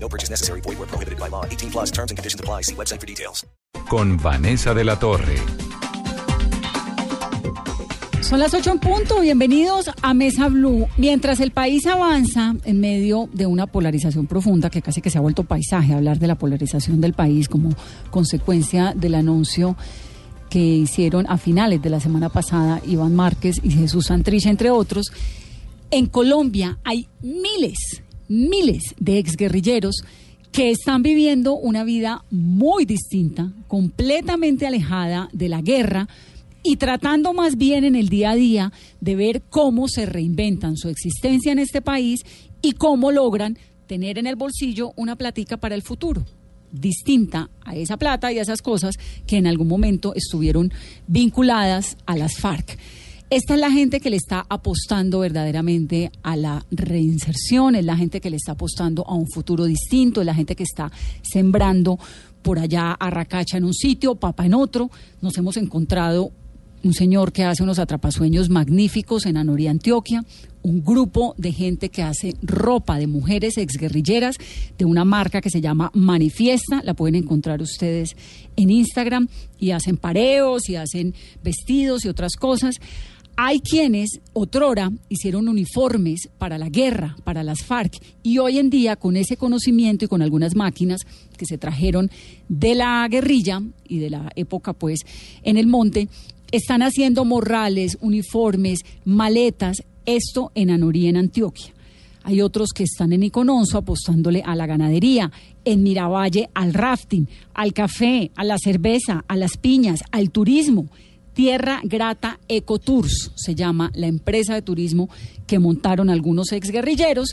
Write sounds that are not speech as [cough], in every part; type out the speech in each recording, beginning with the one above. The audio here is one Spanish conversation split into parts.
No purchase necessary. Void where prohibited by law. 18 plus terms and conditions apply. See website for details. Con Vanessa de la Torre. Son las 8 en punto. Bienvenidos a Mesa Blue. Mientras el país avanza en medio de una polarización profunda que casi que se ha vuelto paisaje, hablar de la polarización del país como consecuencia del anuncio que hicieron a finales de la semana pasada Iván Márquez y Jesús Santrich, entre otros. En Colombia hay miles, miles de exguerrilleros que están viviendo una vida muy distinta, completamente alejada de la guerra y tratando más bien en el día a día de ver cómo se reinventan su existencia en este país y cómo logran tener en el bolsillo una platica para el futuro distinta a esa plata y a esas cosas que en algún momento estuvieron vinculadas a las FARC. Esta es la gente que le está apostando verdaderamente a la reinserción, es la gente que le está apostando a un futuro distinto, es la gente que está sembrando por allá a Racacha en un sitio, Papa en otro. Nos hemos encontrado un señor que hace unos atrapasueños magníficos en Anorí, Antioquia, un grupo de gente que hace ropa de mujeres exguerrilleras de una marca que se llama Manifiesta, la pueden encontrar ustedes en Instagram y hacen pareos y hacen vestidos y otras cosas. Hay quienes otrora hicieron uniformes para la guerra, para las FARC, y hoy en día con ese conocimiento y con algunas máquinas que se trajeron de la guerrilla y de la época pues en el monte, están haciendo morrales, uniformes, maletas, esto en Anorí, en Antioquia. Hay otros que están en Icononso apostándole a la ganadería, en Miravalle al rafting, al café, a la cerveza, a las piñas, al turismo. Tierra Grata Ecotours se llama la empresa de turismo que montaron algunos exguerrilleros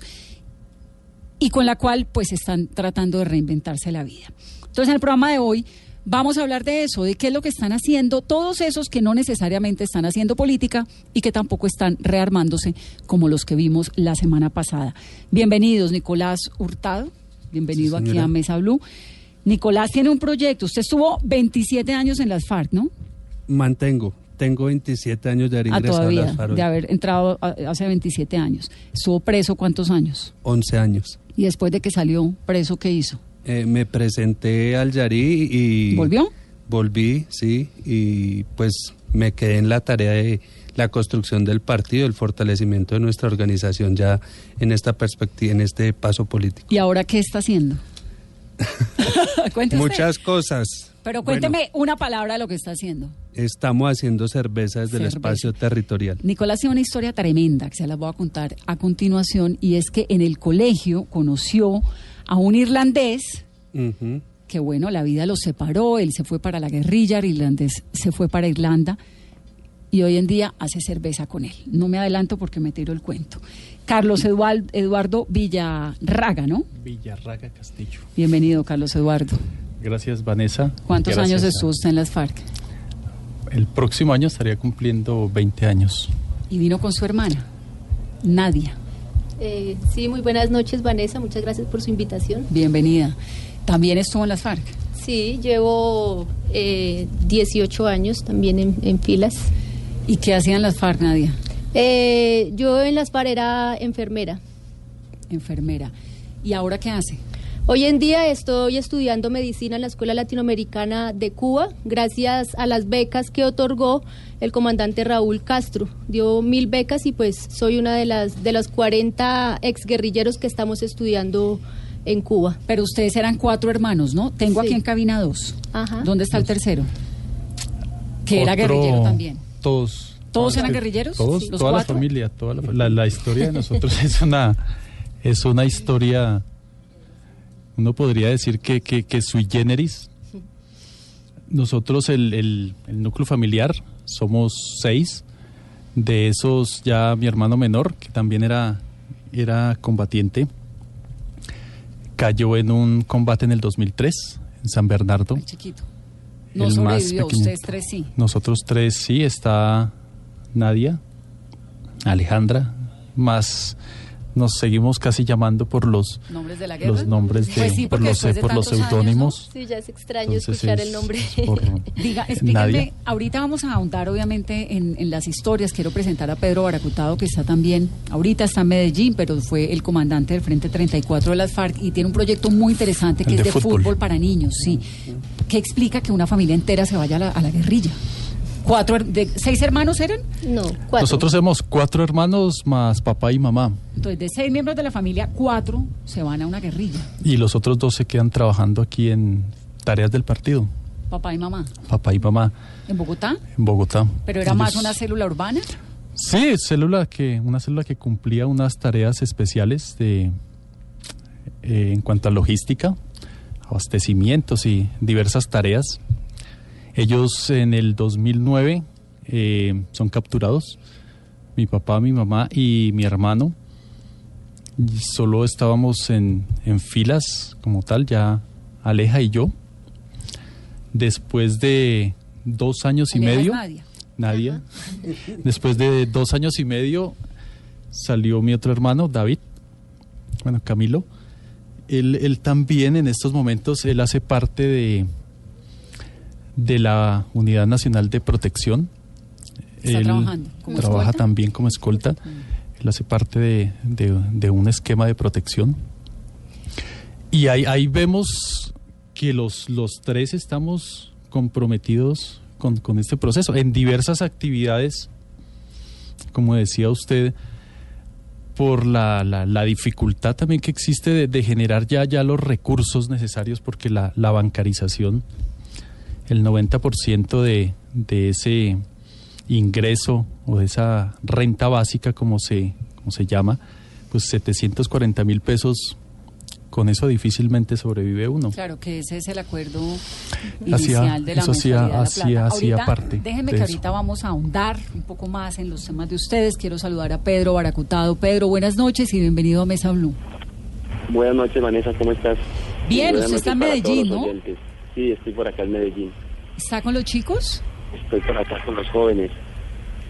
y con la cual pues están tratando de reinventarse la vida. Entonces en el programa de hoy vamos a hablar de eso, de qué es lo que están haciendo todos esos que no necesariamente están haciendo política y que tampoco están rearmándose como los que vimos la semana pasada. Bienvenidos, Nicolás Hurtado. Bienvenido Sí, aquí a Mesa Blue. Nicolás tiene un proyecto. Usted estuvo 27 años en las FARC, ¿no? Mantengo. Tengo 27 años de haber Ah, ingresado a todavía, las FARC. de haber entrado a- hace 27 años. Estuvo preso cuántos años? 11 años. Y después de que salió preso, ¿qué hizo? Eh, me presenté al Yarí y... ¿Volvió? Volví, sí, y pues me quedé en la tarea de la construcción del partido, el fortalecimiento de nuestra organización ya en esta perspectiva, en este paso político. ¿Y ahora qué está haciendo? [laughs] [laughs] Muchas cosas. Pero Bueno, cuénteme una palabra de lo que está haciendo. estamos haciendo cerveza desde el Cerveza. espacio territorial. Nicolás tiene una historia tremenda que se las voy a contar a continuación y es que en el colegio conoció a un irlandés que bueno, la vida los separó, él se fue para la guerrilla, el irlandés se fue para Irlanda y hoy en día hace cerveza con él. No me adelanto porque me tiro el cuento. Carlos Edual- Eduardo Villarraga, ¿no? Villarraga Castillo. Bienvenido, Carlos Eduardo. Gracias, Vanessa. ¿Cuántos Gracias años estuvo usted en las FARC? El próximo año estaría cumpliendo 20 años. Y vino con su hermana, Nadia. Eh, sí, muy buenas noches, Vanessa. Muchas gracias por su invitación. Bienvenida. También estuvo en las FARC. Sí, llevo eh, 18 años también en, en filas. ¿Y qué hacían las FARC, Nadia? Eh, yo en las FARC era enfermera. Enfermera. ¿Y ahora qué hace? Hoy en día estoy estudiando medicina en la Escuela Latinoamericana de Cuba, gracias a las becas que otorgó el comandante Raúl Castro. Dio mil becas y pues soy una de las de los 40 exguerrilleros que estamos estudiando en Cuba. Pero ustedes eran cuatro hermanos, ¿no? Tengo Sí. aquí en cabina dos. Ajá. ¿Dónde está el tercero? Que era guerrillero también. Todos. ¿Todos eran guerrilleros? Todos, Sí. ¿Los toda la familia, toda la, la- la historia de nosotros [laughs] es una es una historia uno podría decir que, que, que sui generis. Nosotros, el, el, el núcleo familiar, somos seis. De esos, ya mi hermano menor, que también era, era combatiente, cayó en un combate en el 2003, en San Bernardo. El chiquito. No el más sobrevivió, pequeño. ustedes tres sí. Nosotros tres sí, está Nadia, Alejandra, más nos seguimos casi llamando por los ¿Nombres de la guerra? los nombres de Pues sí, por los de por los seudónimos. Sí, ya es extraño Entonces escuchar es el nombre. por [laughs] Diga, [laughs] explíquenme, Nadia. ahorita vamos a ahondar obviamente en, en las historias. Quiero presentar a Pedro Baracutado, que está también, ahorita está en Medellín, pero fue el comandante del Frente 34 de las FARC y tiene un proyecto muy interesante que El es de de fútbol. fútbol. para niños, sí. ¿Qué explica que una familia entera se vaya a la, a la guerrilla? Cuatro, de, ¿Seis hermanos eran? No, cuatro. Nosotros somos cuatro hermanos más papá y mamá Entonces, de seis miembros de la familia, cuatro se van a una guerrilla. y los otros dos se quedan trabajando aquí en tareas del partido, Papá y mamá. papá y mamá ¿En Bogotá? en Bogotá. ¿Pero era más una célula urbana? Sí, célula que, una célula que cumplía unas tareas especiales de, eh, en cuanto a logística, abastecimientos y diversas tareas. Ellos en el 2009 eh, son capturados, mi papá, mi mamá y mi hermano. Y solo estábamos en, en filas como tal, ya Aleja y yo. Después de dos años y Aleja medio. Nadia. Nadia. [laughs] Después de dos años y medio salió mi otro hermano, David, bueno, Camilo. Él, él también en estos momentos, él hace parte de, de la Unidad Nacional de Protección. Está Él trabajando como trabaja escolta. también como escolta. Él hace parte de, de- de un esquema de protección. Y ahí, ahí vemos que los, los tres estamos comprometidos con, con este proceso en diversas actividades, como decía usted, por la, la- la dificultad también que existe de, de generar ya, ya los recursos necesarios, porque la, la bancarización, el 90% de, de ese ingreso o de esa renta básica, como se, como se llama, pues 740 mil pesos, con eso difícilmente sobrevive uno. Claro, que ese es el acuerdo inicial de la eso hacía- mensualidad de la hacía- plata. hacía Ahorita, parte Déjenme de que eso. ahorita vamos a ahondar un poco más en los temas de ustedes. Quiero saludar a Pedro Baracutado. Pedro, buenas noches y bienvenido a Mesa Blue. Buenas noches, Vanessa, ¿cómo estás? Bien, usted está en Medellín, ¿no? oyentes. Sí, estoy por acá en Medellín. ¿Está con los chicos? Estoy por acá con los jóvenes.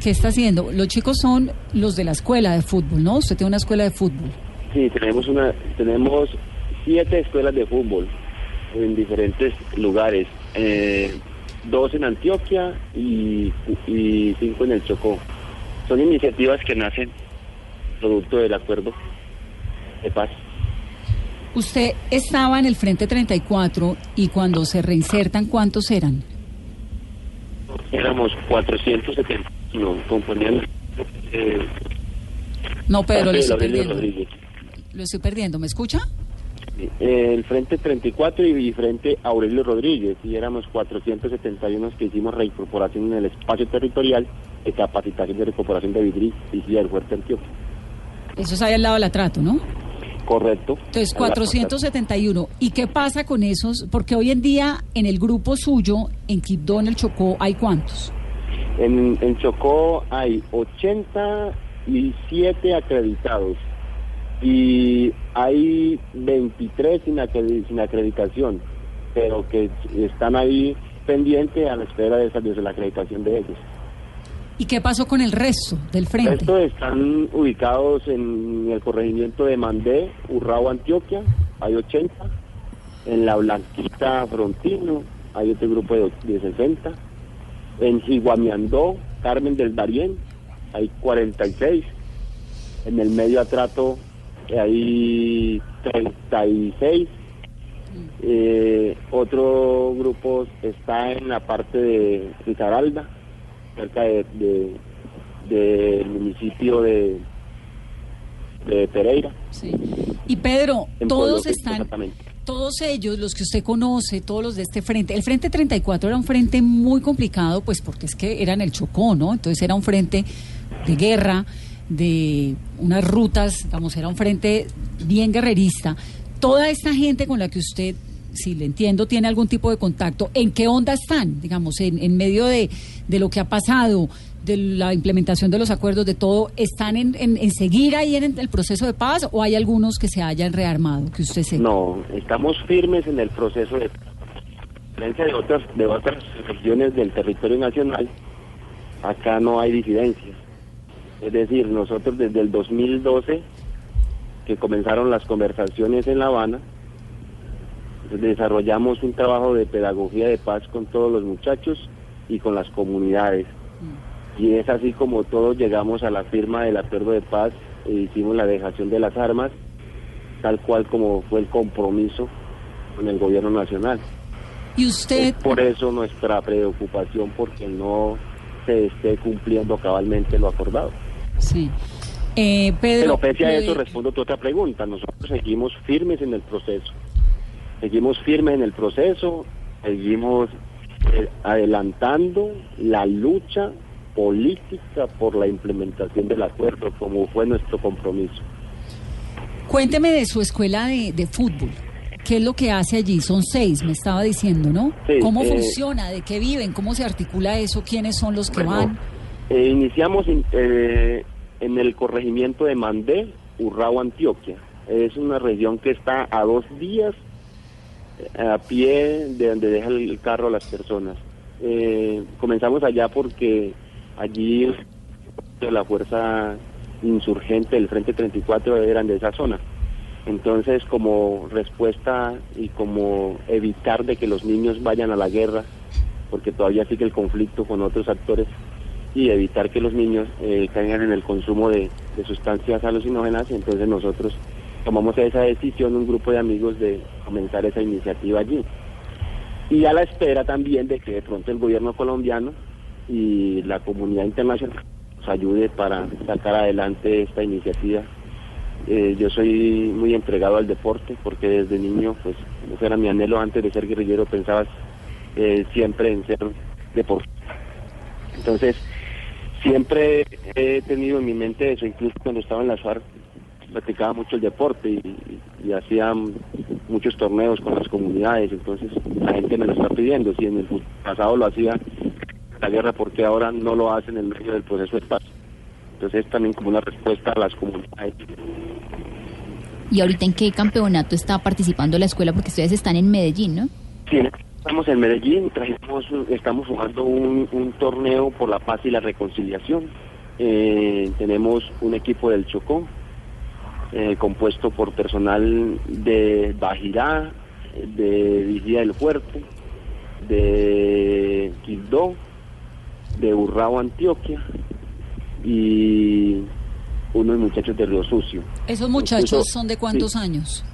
¿Qué está haciendo? Los chicos son los de la escuela de fútbol, ¿no? Usted tiene una escuela de fútbol. Sí, tenemos una, tenemos siete escuelas de fútbol en diferentes lugares. Eh, dos en Antioquia y, y cinco en el Chocó. Son iniciativas que nacen producto del acuerdo de paz. Usted estaba en el Frente 34 y cuando se reinsertan, ¿cuántos eran? Éramos 471, componían eh, No, Pedro, lo estoy perdiendo. Rodríguez. Lo estoy perdiendo. ¿Me escucha? El Frente 34 y, Frente Aurelio Rodríguez, y éramos 471 que hicimos reincorporación en el espacio territorial de capacitación de recuperación de Vidri y del Fuerte Antioquia. Eso es ahí al lado del atrato, ¿no? Correcto. Entonces, En la 471. ¿Y qué pasa con esos? Porque hoy en día, en el grupo suyo, en Quibdó, en el Chocó, ¿hay cuántos? En, en Chocó hay 87 acreditados y hay 23 sin, acredi- sin acreditación, pero que están ahí pendientes a la espera de, esa, de la acreditación de ellos. ¿Y qué pasó con el resto del frente? Estos están ubicados en el corregimiento de Mandé, Urrao, Antioquia, hay 80. En La Blanquita, Frontino, hay otro grupo de, de 60. En Jiguamiandó, Carmen del Darién, hay 46. En el medio atrato hay 36. Eh, otro grupo está en la parte de Risaralda, cerca de, de- del municipio de, de Pereira. Sí. Y Pedro, todos están, todos ellos, los que usted conoce, todos los de este frente, el frente 34 era un frente muy complicado, pues porque es que era en el Chocó, ¿no? Entonces era un frente de guerra, de unas rutas, digamos, era un frente bien guerrerista. Toda esta gente con la que usted, si le entiendo, tiene algún tipo de contacto, ¿en qué onda están? Digamos, en, en medio de, de lo que ha pasado, de la implementación de los acuerdos, de todo, ¿están en, en- en seguir ahí en el proceso de paz o hay algunos que se hayan rearmado, que usted? No, estamos firmes en el proceso de diferencia de otras, de otras regiones del territorio nacional, acá no hay disidencias. Es decir, nosotros desde el 2012, que comenzaron las conversaciones en La Habana, desarrollamos un trabajo de pedagogía de paz con todos los muchachos y con las comunidades. Y es así como todos llegamos a la firma del acuerdo de paz e hicimos la dejación de las armas, tal cual como fue el compromiso con el gobierno nacional. Y usted, Es por eso nuestra preocupación porque no se esté cumpliendo cabalmente lo acordado. sí. Eh, Pedro, Pero pese a eso respondo a tu otra pregunta. Nosotros seguimos firmes en el proceso. Seguimos firmes en el proceso, seguimos eh, adelantando la lucha política por la implementación del acuerdo, como fue nuestro compromiso. cuénteme de su escuela de, de fútbol. ¿Qué es lo que hace allí? Son seis, me estaba diciendo, ¿no? Sí, ¿Cómo eh, funciona? ¿De qué viven? ¿Cómo se articula eso? ¿Quiénes son los que Bueno, van? eh, iniciamos in- eh, en el corregimiento de Mandé, Urrao, Antioquia. Es una región que está a dos días a pie de donde deja el carro a las personas. Eh, comenzamos allá porque allí la fuerza insurgente del Frente 34 eran de esa zona. Entonces, como respuesta y como evitar de que los niños vayan a la guerra, porque todavía sigue el conflicto con otros actores, y evitar que los niños eh, caigan en el consumo de, sustancias alucinógenas, entonces nosotros tomamos esa decisión, un grupo de amigos, de comenzar esa iniciativa allí. Y a la espera también de que de pronto el gobierno colombiano y la comunidad internacional nos ayude para sacar adelante esta iniciativa. Eh, yo soy muy entregado al deporte porque desde niño, pues, ese era mi anhelo antes de ser guerrillero, pensaba eh, siempre en ser deportista. Entonces, siempre he tenido en mi mente eso, incluso cuando estaba en la FARC, practicaba mucho el deporte y, y hacía muchos torneos con las comunidades, entonces la gente me lo está pidiendo, si en el pasado lo hacía la guerra, porque ahora no lo hacen en medio del proceso de paz? Entonces es también como una respuesta a las comunidades. ¿Y ahorita en qué campeonato está participando la escuela? Porque ustedes están en Medellín, ¿no? Sí, estamos en Medellín, trajimos, estamos jugando un, un torneo por la paz y la reconciliación. Eh, tenemos un equipo del Chocó, eh, compuesto por personal de Bajirá, de Vigía del Fuerte, de Quibdó, de Urrao, Antioquia, y unos muchachos de Río Sucio. ¿Esos muchachos Incluso- son de cuántos sí. años?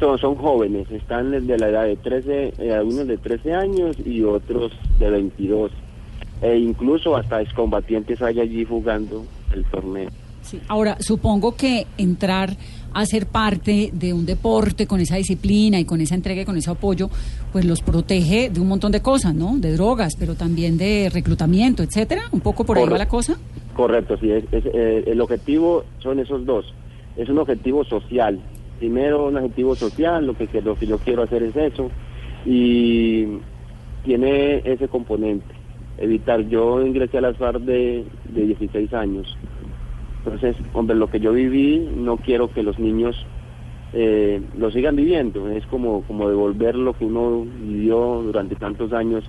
Son, son jóvenes, están de la edad de 13, eh, algunos de 13 años y otros de 22. E incluso hasta excombatientes hay allí jugando el torneo. Sí. Ahora, supongo que entrar a ser parte de un deporte con esa disciplina y con esa entrega y con ese apoyo, pues los protege de un montón de cosas, ¿no? De drogas, pero también de reclutamiento, etcétera. Un poco por ahí va Correcto. la cosa. Correcto, sí, es, es, eh, el objetivo son esos dos. Es un objetivo social. Primero un objetivo social, lo que, que- lo que yo quiero hacer es eso. Y tiene ese componente, evitar. Yo ingresé a las FARC de, de 16 años. Entonces, hombre, lo que yo viví, no quiero que los niños eh, lo sigan viviendo. Es como, como devolver lo que uno vivió durante tantos años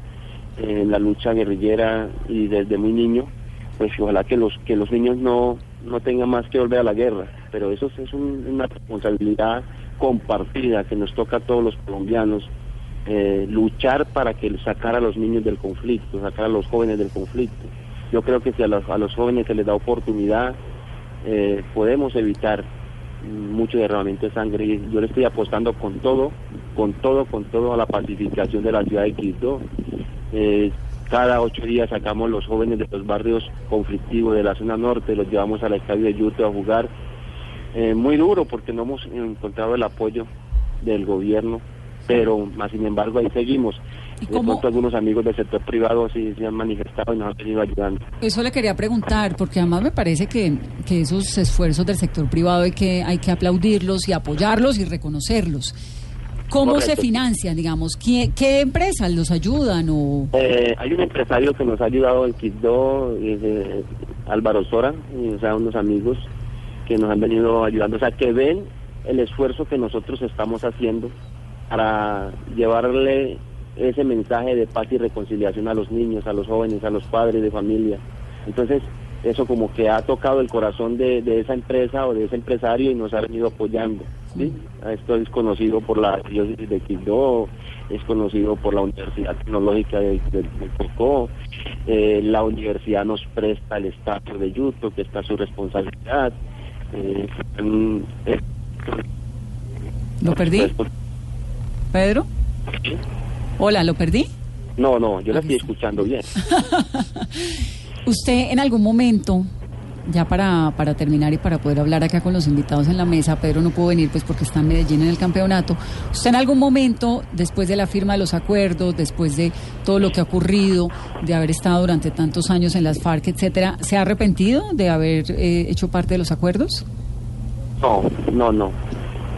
en la lucha guerrillera y desde muy niño. Pues ojalá que los que los niños no no tengan más que volver a la guerra. Pero eso es un- una responsabilidad compartida que nos toca a todos los colombianos eh, luchar para que sacar a los niños del conflicto sacar a los jóvenes del conflicto. Yo creo que si a los, a los jóvenes se les da oportunidad eh, podemos evitar mucho derramamiento de sangre yo le estoy apostando con todo con todo con todo a la pacificación de la ciudad de Quito eh, cada ocho días sacamos los jóvenes de los barrios conflictivos de la zona norte, los llevamos al estadio de Yute a jugar. Eh, muy duro porque no hemos encontrado el apoyo del gobierno, pero más sin embargo ahí seguimos. ¿Y De pronto algunos amigos del sector privado sí se han manifestado y nos han venido ayudando. Eso le quería preguntar, porque además me parece que, que esos esfuerzos del sector privado hay que, hay que aplaudirlos y apoyarlos y reconocerlos. ¿Cómo se financian, digamos? ¿Qué, qué empresas los ayudan? o Eh, hay un empresario que nos ha ayudado en Quibdó, eh, Álvaro Sora, y, o sea, unos amigos que nos han venido ayudando, o sea, que ven el esfuerzo que nosotros estamos haciendo para llevarle ese mensaje de paz y reconciliación a los niños, a los jóvenes, a los padres de familia. Entonces, eso como que ha tocado el corazón de, de esa empresa o de ese empresario y nos ha venido apoyando. ¿sí? Esto es conocido por la diócesis de Quibdó, es conocido por la Universidad Tecnológica de, de- de Cocó, eh, la universidad nos presta el estadio de Yuto, que está su responsabilidad. Eh, ¿Lo perdí? ¿Pedro? Hola, ¿lo perdí? no, no, yo la estoy escuchando bien. [laughs] Usted en algún momento, ya para, para terminar y para poder hablar acá con los invitados en la mesa, Pedro no pudo venir pues porque está en Medellín en el campeonato, usted en algún momento, después de la firma de los acuerdos, después de todo lo que ha ocurrido, de haber estado durante tantos años en las FARC, etcétera, ¿se ha arrepentido de haber eh, hecho parte de los acuerdos? No, no, no.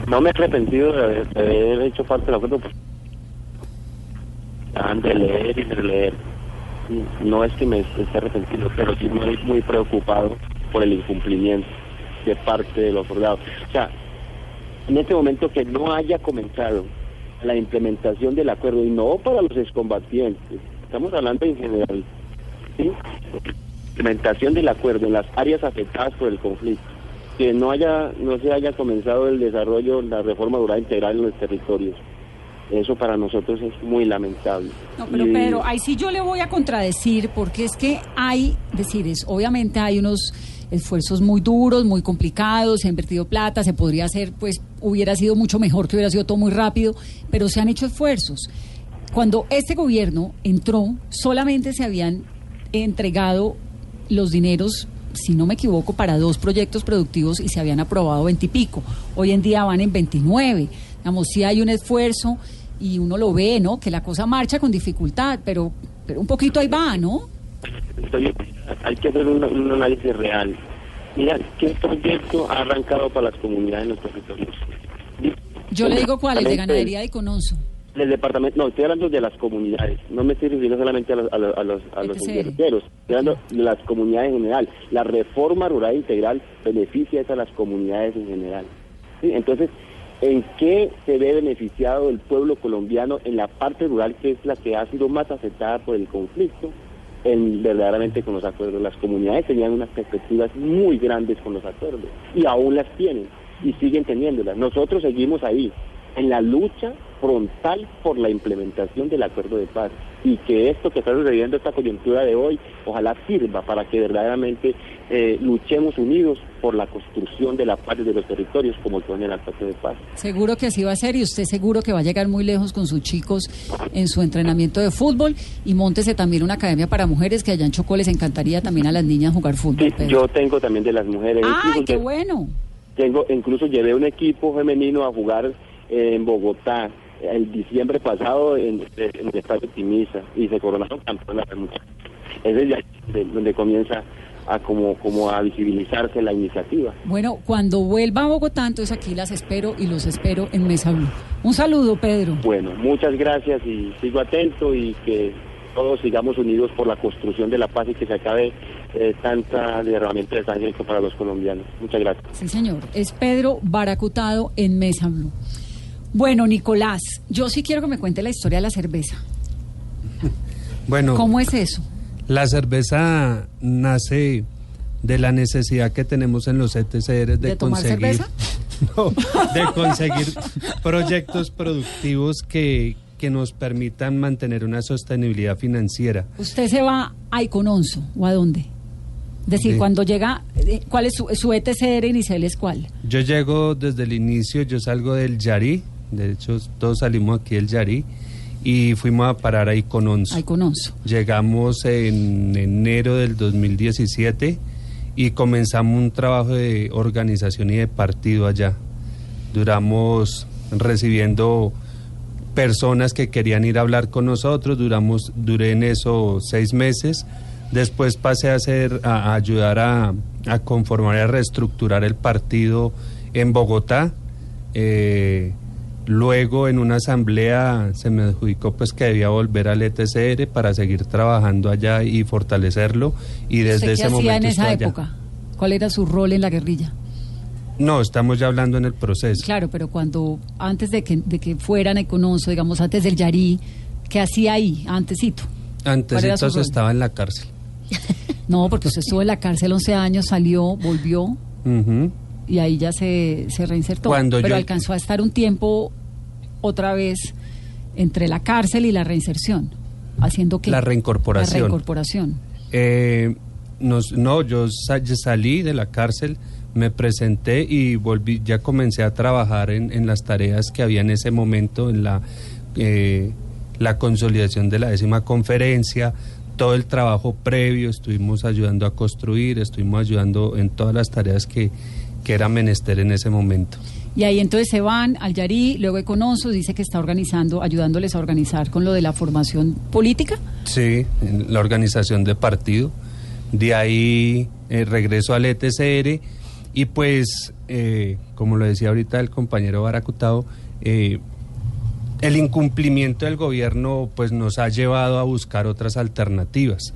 No me he arrepentido de haber, de haber hecho parte del acuerdo. Pues, de leer y de leer. No es que me esté arrepentido, pero sí muy, muy preocupado por el incumplimiento de parte de los soldados. O sea, en este momento que no haya comenzado la implementación del acuerdo, y no para los excombatientes, estamos hablando en general, ¿sí? implementación del acuerdo en las áreas afectadas por el conflicto, que no haya, no se haya comenzado el desarrollo, la reforma rural integral en los territorios. Eso para nosotros es muy lamentable. No, pero Pedro, ahí sí yo le voy a contradecir porque es que hay, decir, es, obviamente hay unos esfuerzos muy duros, muy complicados, se ha invertido plata, se podría hacer, pues hubiera sido mucho mejor que hubiera sido todo muy rápido, pero se han hecho esfuerzos. Cuando este gobierno entró, solamente se habían entregado los dineros, si no me equivoco, para dos proyectos productivos y se habían aprobado veintipico. Hoy en día van en 29. Digamos, sí hay un esfuerzo y uno lo ve, ¿no? Que la cosa marcha con dificultad, pero, pero un poquito ahí va, ¿no? Estoy- hay que hacer un, un análisis real. Mira, ¿qué proyecto ha arrancado para las comunidades en los territorios? Yo le digo cuál, el de ganadería de Conoso. Del departamento, no, estoy hablando de las comunidades, no me estoy refiriendo solamente a los, a los, a los, a los estoy hablando de las comunidades en general. La reforma rural integral beneficia a las comunidades en general. ¿sí? Entonces, ¿en qué se ve beneficiado el pueblo colombiano en la parte rural que es la que ha sido más afectada por el conflicto? En, verdaderamente con los acuerdos. Las comunidades tenían unas perspectivas muy grandes con los acuerdos y aún las tienen y siguen teniéndolas. Nosotros seguimos ahí en la lucha frontal por la implementación del acuerdo de paz y que esto que está sucediendo, esta coyuntura de hoy, ojalá sirva para que verdaderamente eh, luchemos unidos por la construcción de la paz de los territorios como con el acuerdo de paz. Seguro que así va a ser y usted seguro que va a llegar muy lejos con sus chicos en su entrenamiento de fútbol y montese también una academia para mujeres que allá en Chocó les encantaría también a las niñas jugar fútbol. Yo tengo también de las mujeres. ¡Ay, qué bueno! Tengo, incluso llevé un equipo femenino a jugar en Bogotá el diciembre pasado en, en el estadio Timisa y se coronaron campeonas es ya de- donde comienza a como, como a visibilizarse la iniciativa. Bueno, cuando vuelva a Bogotá, entonces aquí las espero y los espero en Mesa Blue. Un saludo, Pedro. Bueno, muchas gracias y sigo atento y que todos sigamos unidos por la construcción de la paz y que se acabe eh, tanta derramamiento de sangre para los colombianos. Muchas gracias. Sí, señor. Es Pedro Baracutado en Mesa Blue. Bueno, Nicolás, yo sí quiero que me cuente la historia de la cerveza. [laughs] Bueno, ¿Cómo es eso? la cerveza nace de la necesidad que tenemos en los ETCR de, ¿De tomar conseguir cerveza? [laughs] No, de conseguir proyectos productivos que, que nos permitan mantener una sostenibilidad financiera. ¿Usted se va a Icononso o a dónde? Es decir, Sí. cuando llega, eh, ¿cuál es su, su ETCR inicial? ¿Es cuál? Yo llego desde el inicio, yo salgo del Yarí, de hecho todos salimos aquí del Yarí y fuimos a parar a Icononso. A Icononso. Llegamos en enero del 2017 y comenzamos un trabajo de organización y de partido allá. Duramos recibiendo personas que querían ir a hablar con nosotros, duramos, duré en eso seis meses. Después pasé a hacer, a, a ayudar a, a conformar y a reestructurar el partido en Bogotá. Eh, luego en una asamblea se me adjudicó pues que debía volver al ETCR para seguir trabajando allá y fortalecerlo. Y desde ¿Usted qué ese hacía momento en esa estoy allá. época? ¿Cuál era su rol en la guerrilla? No, estamos ya hablando en el proceso. Claro, pero cuando, antes de que, de que fueran a Icononso, digamos, antes del Yarí, ¿Qué hacía ahí, antesito? Antes ¿Cuál era su entonces rol? estaba en la cárcel. [laughs] No, porque usted estuvo en la cárcel 11 años, salió, volvió Ujú. Y ahí ya se, se reinsertó. Cuando Pero yo- alcanzó a estar un tiempo otra vez entre la cárcel y la reinserción, haciendo que La reincorporación. La reincorporación. Eh, nos- no, yo salí de la cárcel, me presenté y volví, ya comencé a trabajar en, en las tareas que había en ese momento, en la, eh, la consolidación de la décima conferencia, todo el trabajo previo, estuvimos ayudando a construir, estuvimos ayudando en todas las tareas que, que era menester en ese momento. Y ahí entonces se van al Yarí, luego Econosos, dice que está organizando, ayudándoles a organizar con lo de la formación política. Sí, la organización de partido. De ahí eh, regreso al ETCR y pues, eh, como lo decía ahorita el compañero Baracutao, eh, el incumplimiento del gobierno pues nos ha llevado a buscar otras alternativas.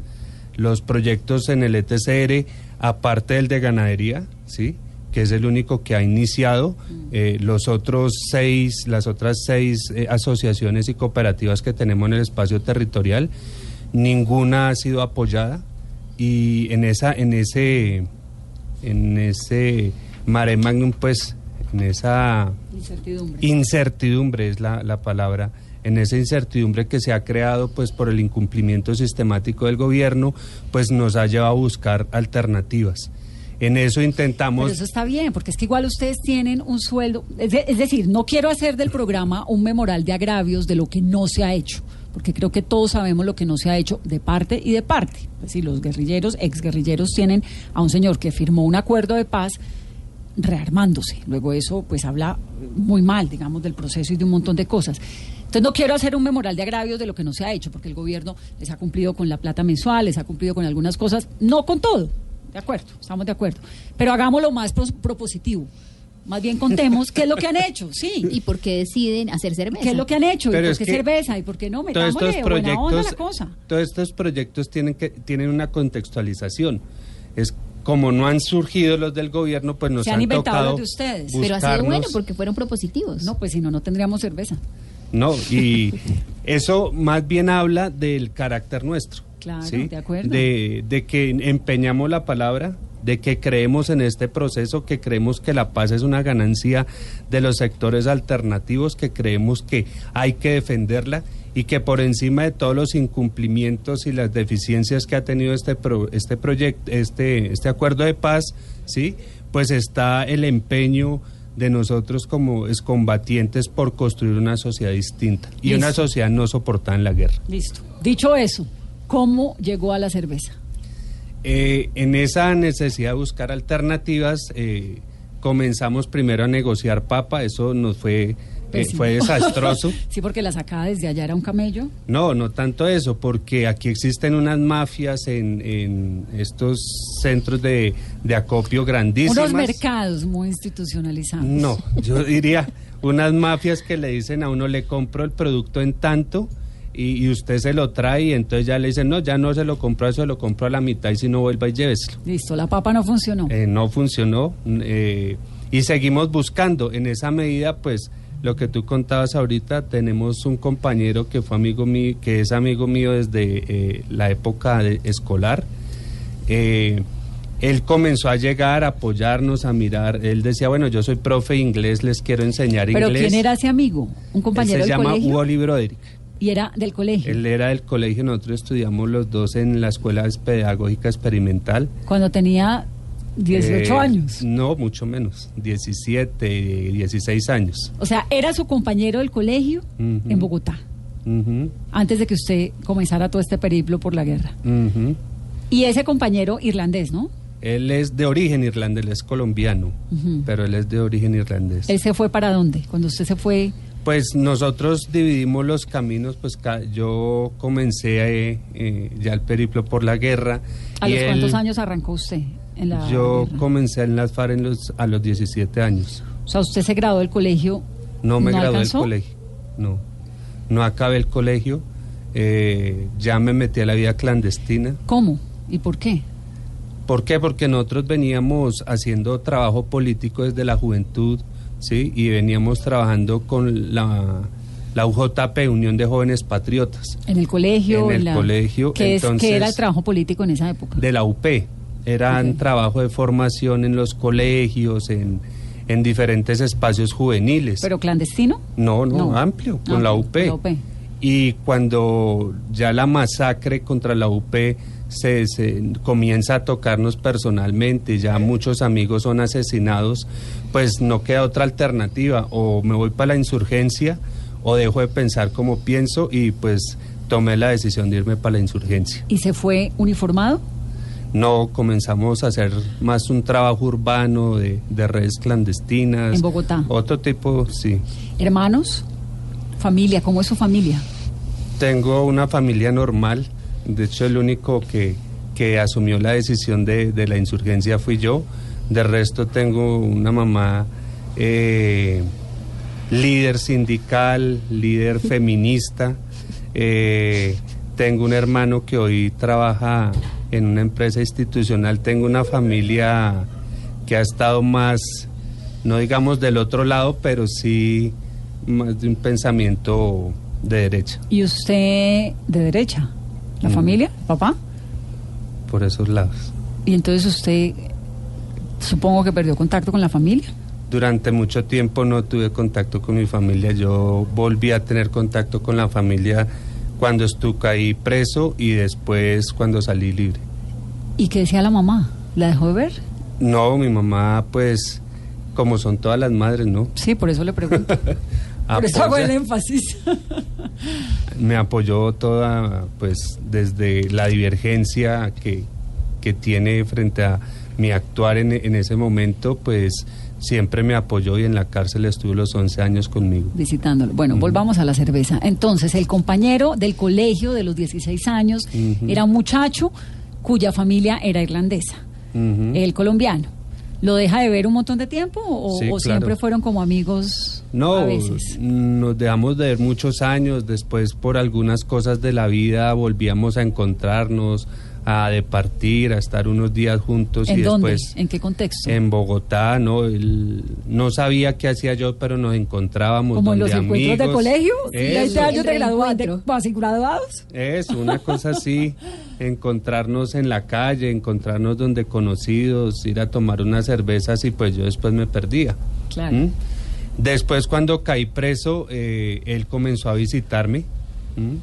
Los proyectos en el ETCR, aparte del de ganadería, ¿sí? Que es el único que ha iniciado, eh, los otros seis, las otras seis eh, asociaciones y cooperativas que tenemos en el espacio territorial, ninguna ha sido apoyada y en esa, en ese, en ese mare magnum, pues, en esa Incertidumbre. incertidumbre es la, la palabra, en esa incertidumbre que se ha creado pues por el incumplimiento sistemático del gobierno, pues nos ha llevado a buscar alternativas. En eso intentamos... Eso está bien, porque es que igual ustedes tienen un sueldo. Es, de- es decir, no quiero hacer del programa un memorial de agravios de lo que no se ha hecho, porque creo que todos sabemos lo que no se ha hecho de parte y de parte. Es decir, los guerrilleros, exguerrilleros, tienen a un señor que firmó un acuerdo de paz rearmándose. Luego eso pues habla muy mal, digamos, del proceso y de un montón de cosas. Entonces no quiero hacer un memorial de agravios de lo que no se ha hecho, porque el gobierno les ha cumplido con la plata mensual, les ha cumplido con algunas cosas, no con todo, de acuerdo, estamos de acuerdo, pero hagámoslo más pros- propositivo. Más bien contemos qué es lo que han hecho, sí. [laughs] ¿Y por qué deciden hacer cerveza? ¿Qué es lo que han hecho? Pero ¿Y por qué cerveza? ¿Y por qué no? todos estos Metámosle buena onda a la proyectos, cosa. todos estos proyectos tienen que tienen una contextualización. Es como no han surgido los del gobierno, pues nos Se han han inventado tocado los de ustedes. Pero ha sido bueno porque fueron propositivos. No, pues si no, no tendríamos cerveza. No, y eso más bien habla del carácter nuestro. Claro, ¿sí? de acuerdo. De, de que empeñamos la palabra, de que creemos en este proceso, que creemos que la paz es una ganancia de los sectores alternativos, que creemos que hay que defenderla y que por encima de todos los incumplimientos y las deficiencias que ha tenido este pro- este proyecto, este este acuerdo de paz, sí, pues está el empeño de nosotros como excombatientes por construir una sociedad distinta y una sociedad no soportada en la guerra. Listo. Dicho eso, ¿cómo llegó a la cerveza? Eh, en esa necesidad de buscar alternativas, eh, comenzamos primero a negociar papa, eso nos fue, eh, Pésimo. fue desastroso. [laughs] sí, porque la sacada desde allá era un camello. No, no tanto eso, porque aquí existen unas mafias en, en estos centros de, de acopio grandísimas. Unos mercados muy institucionalizados. No, yo [laughs] diría unas mafias que le dicen a uno le compro el producto en tanto y, y usted se lo trae y entonces ya le dicen no, ya no se lo compro, eso lo compro a la mitad y si no vuelva y lléveselo. Listo, la papa no funcionó. Eh, no funcionó eh, y seguimos buscando. En esa medida, pues lo que tú contabas ahorita, tenemos un compañero que fue amigo mío, que es amigo mío desde eh, la época de- escolar. Él comenzó a llegar, a apoyarnos, a mirar. Él decía, bueno, yo soy profe de inglés, les quiero enseñar Pero inglés. ¿quién era ese amigo? ¿Un Él compañero se del llama colegio? Hugo Lee Broderick. Y era del colegio. Él era del colegio, nosotros estudiamos los dos en la Escuela Pedagógica Experimental. Cuando tenía 18 Eh, años. No, mucho menos, 17, 16 años. O sea, era su compañero del colegio en Bogotá, antes de que usted comenzara todo este periplo por la guerra. Y ese compañero irlandés, ¿no? Él es de origen irlandés, él es colombiano, pero él es de origen irlandés. ¿Él se fue para dónde? Cuando usted se fue... Pues nosotros dividimos los caminos, pues yo comencé eh, eh, ya el periplo por la guerra. ¿A y los él- cuántos años arrancó usted en la Yo guerra? comencé en las FARC en los, a los 17 años. O sea, usted se graduó del colegio. No me ¿No gradué del colegio, no. No acabé el colegio, eh, ya me metí a la vida clandestina. ¿Cómo? ¿Y por qué? ¿Por qué? Porque nosotros veníamos haciendo trabajo político desde la juventud, ¿sí? Y veníamos trabajando con la la UJP, Unión de Jóvenes Patriotas, En el colegio. En el la- colegio, ¿Qué, es, entonces- qué era el trabajo político en esa época? de la UP. Eran trabajo de formación en los colegios, en, en diferentes espacios juveniles. ¿Pero clandestino? no, no, no. amplio, con la UP. La UP. Y cuando ya la masacre contra la UP se, se comienza a tocarnos personalmente, ya muchos amigos son asesinados, pues no queda otra alternativa, o me voy para la insurgencia o dejo de pensar como pienso y pues tomé la decisión de irme para la insurgencia. ¿Y se fue uniformado? No, comenzamos a hacer más un trabajo urbano de, de redes clandestinas. En Bogotá. Otro tipo, sí. ¿Hermanos? ¿Familia? ¿Cómo es su familia? Tengo una familia normal. De hecho, el único que, que asumió la decisión de, de la insurgencia fui yo. De resto, tengo una mamá eh, líder sindical, líder [laughs] feminista. Eh, tengo un hermano que hoy trabaja en una empresa institucional. Tengo una familia que ha estado más, no digamos del otro lado, pero sí más de un pensamiento de derecha, ¿Y usted de derecha? ¿La Mm. familia? ¿Papá? por esos lados. Y entonces usted, supongo que perdió contacto con la familia. Durante mucho tiempo no tuve contacto con mi familia. Yo volví a tener contacto con la familia cuando estuve ahí preso y después cuando salí libre. ¿Y qué decía la mamá? ¿La dejó de ver? No, mi mamá, pues, como son todas las madres, ¿no? Sí, por eso le pregunto. [laughs] por eso hago el énfasis. me apoyó toda, pues, desde la divergencia que, que tiene frente a mi actuar en, en ese momento, pues, siempre me apoyó y en la cárcel estuvo los 11 años conmigo. Visitándolo. Bueno, volvamos a la cerveza. Entonces, el compañero del colegio de los 16 años era un muchacho cuya familia era irlandesa, Ujú. el colombiano. ¿Lo deja de ver un montón de tiempo o, Sí, o claro. siempre fueron como amigos No, a veces? nos dejamos de ver muchos años, después por algunas cosas de la vida volvíamos a encontrarnos, a departir, a estar unos días juntos ¿En y dónde? después ¿En qué contexto? en Bogotá, no, Él no sabía qué hacía yo, pero nos encontrábamos como en los donde encuentros de amigos. colegio, Eso. 20 años de El graduados, reencuentro. así graduados. Es una cosa así, [laughs] encontrarnos en la calle, encontrarnos donde conocidos, ir a tomar unas cervezas y pues yo después me perdía. Claro. ¿Mm? Después cuando caí preso, eh, él comenzó a visitarme ¿m?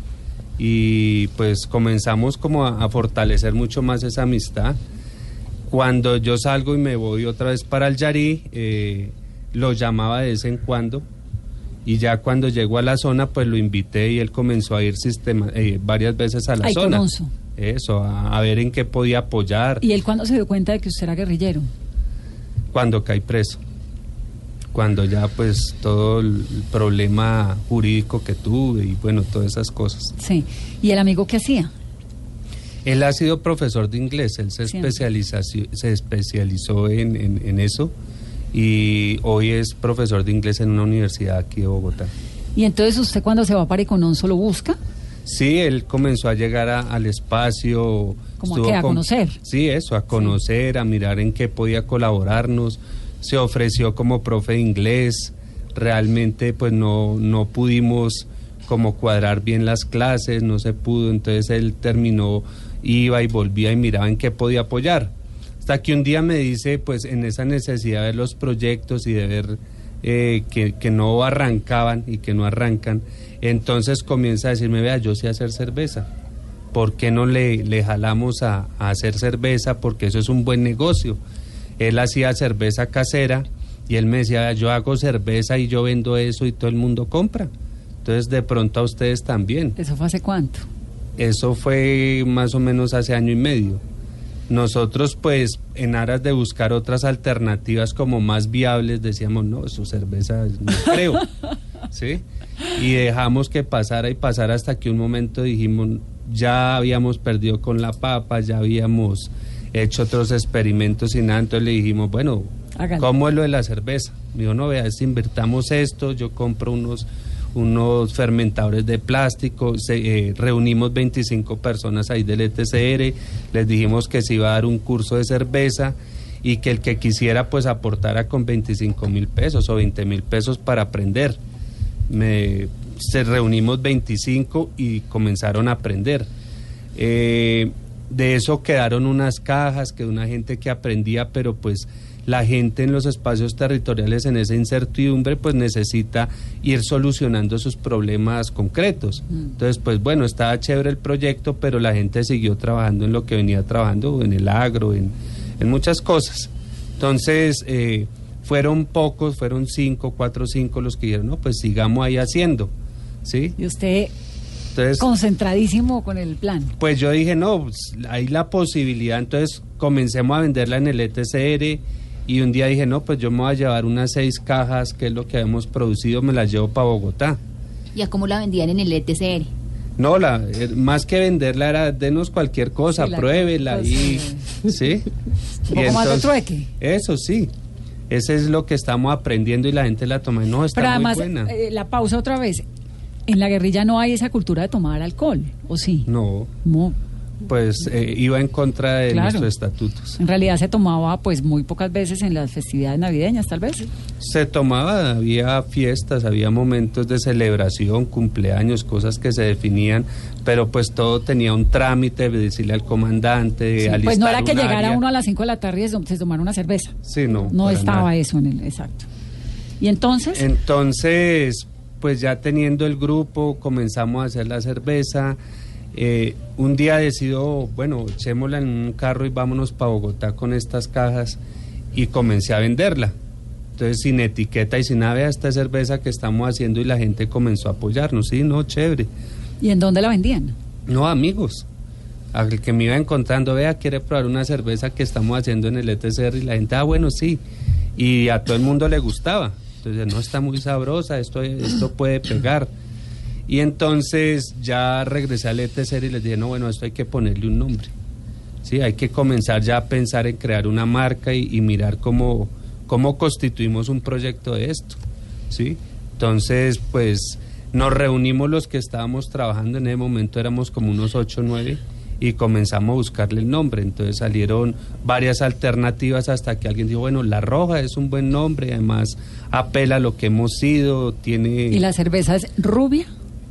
Y pues comenzamos como a, a fortalecer mucho más esa amistad. Cuando yo salgo y me voy otra vez para el Yarí, eh, lo llamaba de vez en cuando y ya cuando llegó a la zona pues lo invité y él comenzó a ir sistema, eh, varias veces a la Ay, zona. Eso, a, a ver en qué podía apoyar ¿Y él cuándo se dio cuenta de que usted era guerrillero? cuando caí preso. Cuando ya pues todo el problema jurídico que tuve y bueno, todas esas cosas. Sí. ¿Y el amigo qué hacía? Él ha sido profesor de inglés, él se, especializa, se especializó en, en- en eso y hoy es profesor de inglés en una universidad aquí de Bogotá. Y entonces usted cuando se va para Icononso lo busca. Sí, él comenzó a llegar a- al espacio. ¿Cómo a qué? ¿A con- conocer? Sí, eso, a conocer, a mirar en qué podía colaborarnos. Se ofreció como profe de inglés. Realmente, pues no, no pudimos como cuadrar bien las clases, no se pudo. Entonces él terminó, iba y volvía y miraba en qué podía apoyar. Hasta que un día me dice, pues en esa necesidad de ver los proyectos y de ver eh, que, que no arrancaban y que no arrancan, entonces comienza a decirme, vea, yo sé hacer cerveza. ¿Por qué no le, le jalamos a, a hacer cerveza? Porque eso es un buen negocio. Él hacía cerveza casera y él me decía, "Vea, yo hago cerveza y yo vendo eso y todo el mundo compra. Entonces de pronto a ustedes también. ¿Eso fue hace cuánto? Eso fue más o menos hace año y medio. Nosotros, pues, en aras de buscar otras alternativas como más viables, decíamos, no, su cerveza no [laughs] creo. ¿Sí? Y dejamos que pasara y pasara hasta que un momento dijimos, ya habíamos perdido con la papa, ya habíamos hecho otros experimentos y nada, entonces le dijimos, bueno, Hágale. ¿cómo es lo de la cerveza? Me dijo, no, vea, es invertamos esto, yo compro unos unos fermentadores de plástico, se, eh, reunimos 25 personas ahí del ETCR, les dijimos que se iba a dar un curso de cerveza y que el que quisiera pues aportara con 25 mil pesos o 20 mil pesos para aprender. Me se reunimos 25 y comenzaron a aprender. Eh, de eso quedaron unas cajas, que una gente que aprendía, pero pues la gente en los espacios territoriales en esa incertidumbre pues necesita ir solucionando sus problemas concretos. Entonces pues bueno, estaba chévere el proyecto, pero la gente siguió trabajando en lo que venía trabajando, en el agro, en, en muchas cosas. Entonces eh, fueron pocos, fueron cinco, cuatro, cinco los que dijeron, no, pues sigamos ahí haciendo. ¿Sí? Y usted Entonces, concentradísimo con el plan. pues yo dije, no, pues, hay la posibilidad, entonces comencemos a venderla en el ETCR y un día dije, no, pues yo me voy a llevar unas seis cajas, que es lo que hemos producido, me las llevo para Bogotá. ¿Y a cómo la vendían en el ETCR? No, la, eh, más que venderla era denos cualquier cosa, Sí, pruébela y... ¿Sí? [laughs] Un poco más de trueque. Eso sí, ese es lo que estamos aprendiendo y la gente la toma no, está Pero muy además, buena. eh, la pausa otra vez. En la guerrilla no hay esa cultura de tomar alcohol, ¿o sí? No, No. pues eh, iba en contra de Claro. nuestros estatutos. En realidad se tomaba pues muy pocas veces en las festividades navideñas, tal vez. Se tomaba, había fiestas, había momentos de celebración, cumpleaños, cosas que se definían, pero pues todo tenía un trámite de decirle al comandante, Sí, pues no era que llegara área. uno a las 5 de la tarde y se tomara una cerveza. Sí, no. No estaba nada. eso en el exacto. Y entonces, Entonces, pues ya teniendo el grupo, comenzamos a hacer la cerveza. Eh, un día decido, bueno, echémosla en un carro y vámonos para Bogotá con estas cajas y comencé a venderla. Entonces, sin etiqueta y sin nada, "Vea esta cerveza que estamos haciendo y la gente comenzó a apoyarnos. Sí, no, chévere. ¿y en dónde la vendían? No, amigos. Al que me iba encontrando, vea, quiere probar una cerveza que estamos haciendo en el ETCR y la gente, ah, bueno, sí. Y a todo el mundo le gustaba. No está muy sabrosa, esto, esto puede pegar. Y entonces ya regresé al ETCR y les dije, no, bueno, esto hay que ponerle un nombre. Sí, hay que comenzar ya a pensar en crear una marca y, mirar cómo, cómo constituimos un proyecto de esto. ¿sí? Entonces, pues nos reunimos los que estábamos trabajando en ese momento, éramos como unos 8 o 9 y comenzamos a buscarle el nombre. Entonces salieron varias alternativas hasta que alguien dijo, bueno, La Roja es un buen nombre, además apela a lo que hemos sido, tiene... ¿Y la cerveza es rubia?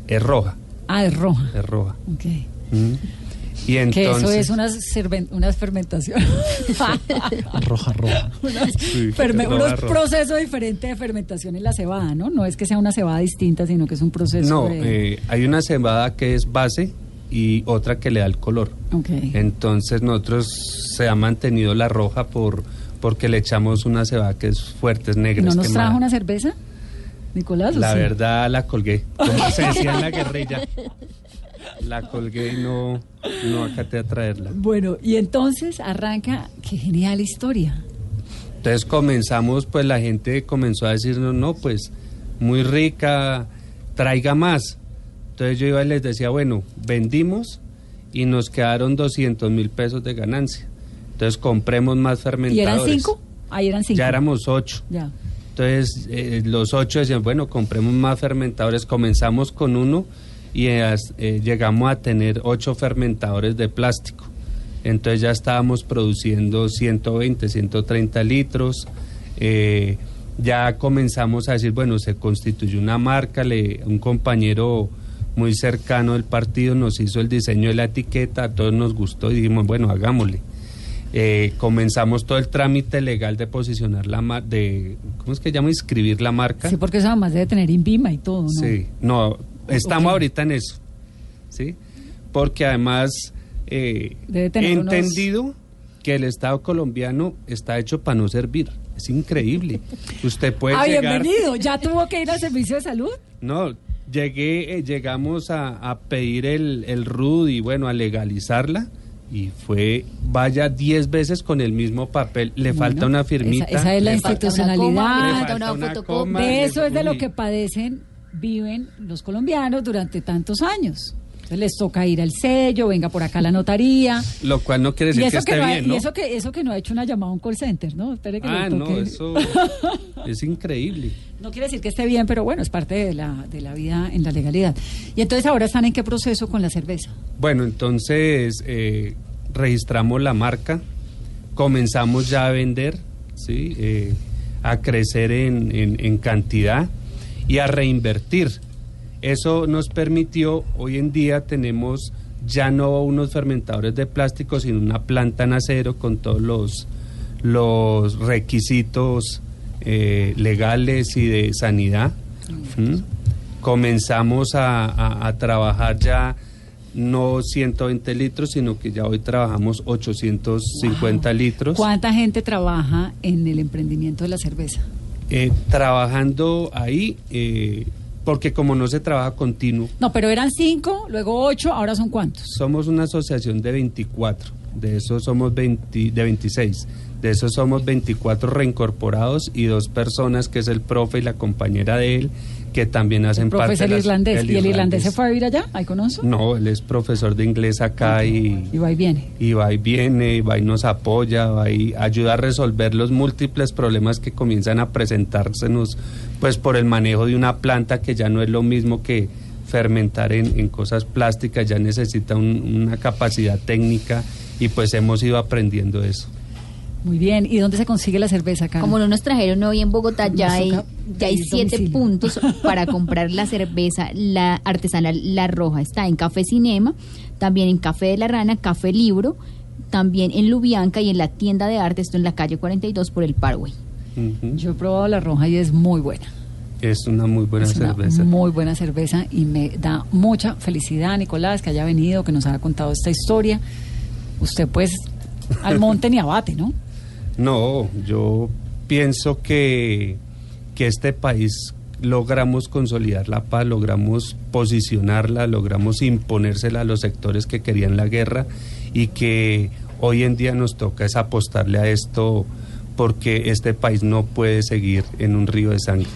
Es roja, Ah, es roja. es roja. Ok. Mm. Y entonces... que eso es unas, unas fermentaciones. [laughs] Roja, roja. [laughs] unas Sí, ferme- roja, unos roja. procesos diferentes de fermentación en la cebada, ¿no? No es que sea una cebada distinta, sino que es un proceso No, de... eh, hay una cebada que es base y otra que le da el color. Ok. Entonces nosotros se ha mantenido la roja por porque le echamos una cebada que es fuerte, es ¿Y negra. no nos quemada. trajo una cerveza, Nicolás? La sí? verdad la colgué, como se [laughs] decía en la guerrilla. La colgué y no, no acaté a traerla. Bueno, y entonces arranca, qué genial historia. Entonces comenzamos, pues la gente comenzó a decirnos, no, pues muy rica, traiga más. Entonces yo iba y les decía, bueno, vendimos y nos quedaron 200 mil pesos de ganancia. Entonces compremos más ¿Y fermentadores. eran cinco? Ahí eran cinco. Ya éramos ocho. Ya. Entonces eh, los ocho decían, bueno, compremos más fermentadores. Comenzamos con uno y eh, llegamos a tener ocho fermentadores de plástico. Entonces ya estábamos produciendo 120, 130 litros. Eh, ya comenzamos a decir, bueno, se constituyó una marca, le, un compañero muy cercano del partido nos hizo el diseño de la etiqueta, a todos nos gustó y dijimos, bueno, hagámosle. Eh, comenzamos todo el trámite legal de posicionar la marca, de, ¿cómo es que llama? Inscribir la marca. Sí, porque eso además debe tener INVIMA y todo, ¿no? Sí, no, estamos ahorita en eso, ¿sí? Porque además eh, Debe he tener unos- entendido que el Estado colombiano está hecho para no servir. Es increíble. [laughs] Usted puede ah, llegar... bienvenido. ¿Ya tuvo que ir al servicio de salud? No, llegué, eh, llegamos a, a pedir el, el RUD y bueno, a legalizarla y fue, vaya 10 veces con el mismo papel, le Bueno, falta una firmita. Esa, esa es la le falta- institucionalidad. le falta una coma, De le- eso es de lo que padecen, viven los colombianos durante tantos años. Entonces les toca ir al sello, venga por acá a la notaría. Lo cual no quiere decir que eso que, esté no ha, bien, y eso que eso que no ha hecho una llamada a un call center, ¿no? Espere que Ah, no, eso [laughs] es increíble. No quiere decir que esté bien, pero bueno, es parte de la, de la vida en la legalidad. Y entonces ahora están en qué proceso con la cerveza. Bueno, entonces eh, registramos la marca, comenzamos ya a vender, ¿sí? Eh, a crecer en, en- en cantidad y a reinvertir. Eso nos permitió, hoy en día tenemos ya no unos fermentadores de plástico, sino una planta en acero con todos los, los requisitos eh, legales y de sanidad. ¿Mm? Comenzamos a, a- a trabajar ya no 120 litros, sino que ya hoy trabajamos 850 litros. ¿Cuánta gente trabaja en el emprendimiento de la cerveza? Eh, trabajando ahí, eh, porque como no se trabaja continuo, No, pero eran cinco, luego ocho, ahora son cuántos. somos una asociación de 24, de esos somos 20, de 26, de esos somos 24 reincorporados y dos personas, que es el profe y la compañera de él, que también hacen parte Profesor de las- irlandés. ¿Y el irlandés se fue a vivir allá? ¿Ahí conoce? No, él es profesor de inglés acá y... Y va y viene. y va y viene, va y nos apoya, va y ayuda a resolver los múltiples problemas que comienzan a presentársenos, pues por el manejo de una planta que ya no es lo mismo que fermentar en, en cosas plásticas, ya necesita un- una capacidad técnica y pues hemos ido aprendiendo eso. Muy bien. ¿Y dónde se consigue la cerveza, Carlos? Como no nos trajeron hoy en Bogotá, ya hay, ya hay siete domicilio. puntos [laughs] para comprar la cerveza la artesanal La Roja. Está en Café Cinema, también en Café de la Rana, Café Libro, también en Lubianca y en la tienda de arte, esto en la calle 42 por el Parway. Yo he probado la roja y es muy buena. Es una muy buena es una cerveza. muy buena cerveza y me da mucha felicidad, Nicolás, que haya venido, que nos haya contado esta historia. Usted, pues, al monte ni abate, ¿no? No, yo pienso que, que este país logramos consolidar la paz, logramos posicionarla, logramos imponérsela a los sectores que querían la guerra y que hoy en día nos toca es apostarle a esto porque este país no puede seguir en un río de sangre.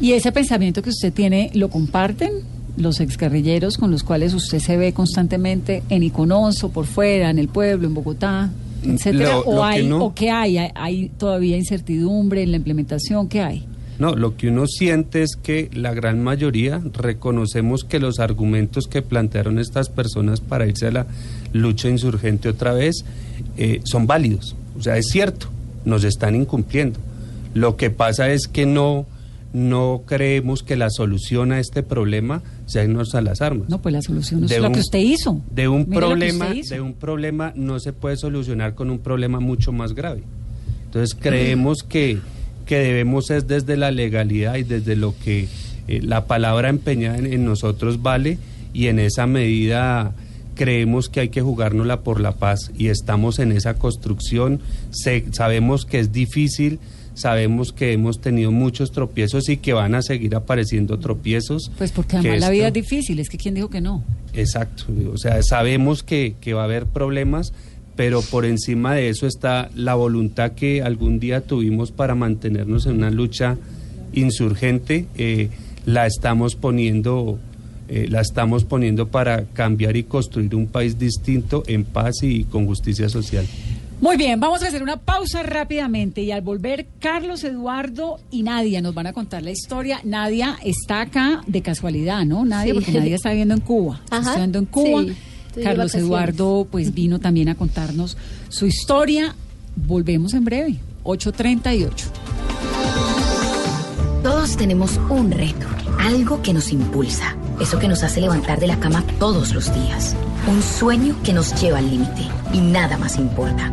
Y ese pensamiento que usted tiene, ¿lo comparten los exguerrilleros con los cuales usted se ve constantemente en Iconos o por fuera, en el pueblo, en Bogotá, etcétera? Lo- ¿O, que no- ¿O qué hay? hay? ¿Hay todavía incertidumbre en la implementación? ¿Qué hay? No, lo que uno siente es que la gran mayoría reconocemos que los argumentos que plantearon estas personas para irse a la lucha insurgente otra vez eh, son válidos. O sea, es cierto, nos están incumpliendo. Lo que pasa es que no, no creemos que la solución a este problema irnos a las armas. No, pues la solución es De lo un- que usted hizo. De un Mire problema, de un problema no se puede solucionar con un problema mucho más grave. Entonces creemos que, que debemos es desde la legalidad y desde lo que eh, la palabra empeñada en, en nosotros vale y en esa medida creemos que hay que jugárnosla por la paz y estamos en esa construcción. Se- sabemos que es difícil, sabemos que hemos tenido muchos tropiezos y que van a seguir apareciendo tropiezos. Pues porque que además la vida es difícil, es que ¿quién dijo que no? Exacto, o sea, sabemos que, que va a haber problemas, pero por encima de eso está la voluntad que algún día tuvimos para mantenernos en una lucha insurgente, eh, la estamos poniendo, eh, la estamos poniendo para cambiar y construir un país distinto en paz y con justicia social. Muy bien, vamos a hacer una pausa rápidamente y al volver Carlos Eduardo y Nadia nos van a contar la historia. Nadia está acá de casualidad, ¿no? Nadia, Sí. porque Nadia está viviendo en Cuba. [laughs] Está estudiando en Cuba. sí, Carlos. Eduardo pues vino también a contarnos su historia. Volvemos en breve, 8.38. Todos tenemos un reto, algo que nos impulsa, eso que nos hace levantar de la cama todos los días, un sueño que nos lleva al límite y nada más importa.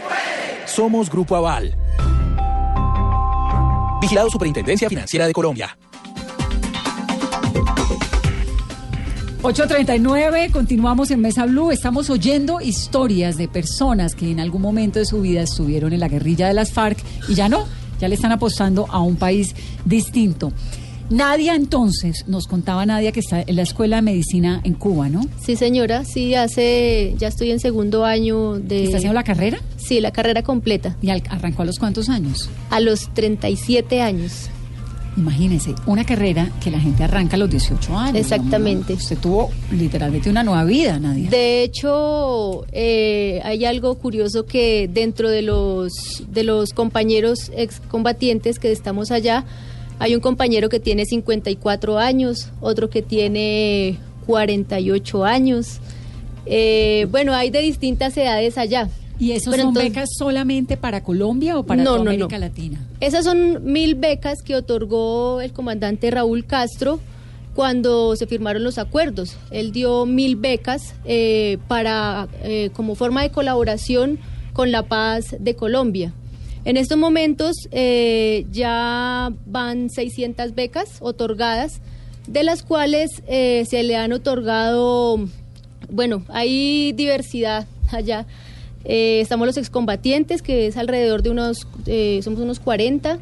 Somos Grupo Aval. Vigilado Superintendencia Financiera de Colombia. 8.39, continuamos en Mesa Blue. Estamos oyendo historias de personas que en algún momento de su vida estuvieron en la guerrilla de las FARC y ya no, ya le están apostando a un país distinto. Nadia, entonces, nos contaba Nadia que está en la Escuela de Medicina en Cuba, ¿no? Sí, señora, sí, hace, ya estoy en segundo año de... ¿Está haciendo la carrera? Sí, la carrera completa. ¿Y al- arrancó a los cuántos años? A los 37 años. Imagínese, una carrera que la gente arranca a los 18 años. Exactamente. Usted tuvo literalmente una nueva vida, Nadia. De hecho, eh, hay algo curioso que dentro de los, de los compañeros excombatientes que estamos allá, hay un compañero que tiene 54 años, otro que tiene 48 años. Eh, bueno, hay de distintas edades allá. ¿Y Pero son entonces- becas solamente para Colombia o para No, toda no, no. América Latina? Esas son mil becas que otorgó el comandante Raúl Castro cuando se firmaron los acuerdos. Él dio mil becas eh, para eh, como forma de colaboración con la paz de Colombia. En estos momentos eh, ya van 600 becas otorgadas, de las cuales eh, se le han otorgado, bueno, hay diversidad allá. Eh, estamos los excombatientes, que es alrededor de unos, eh, somos unos 40,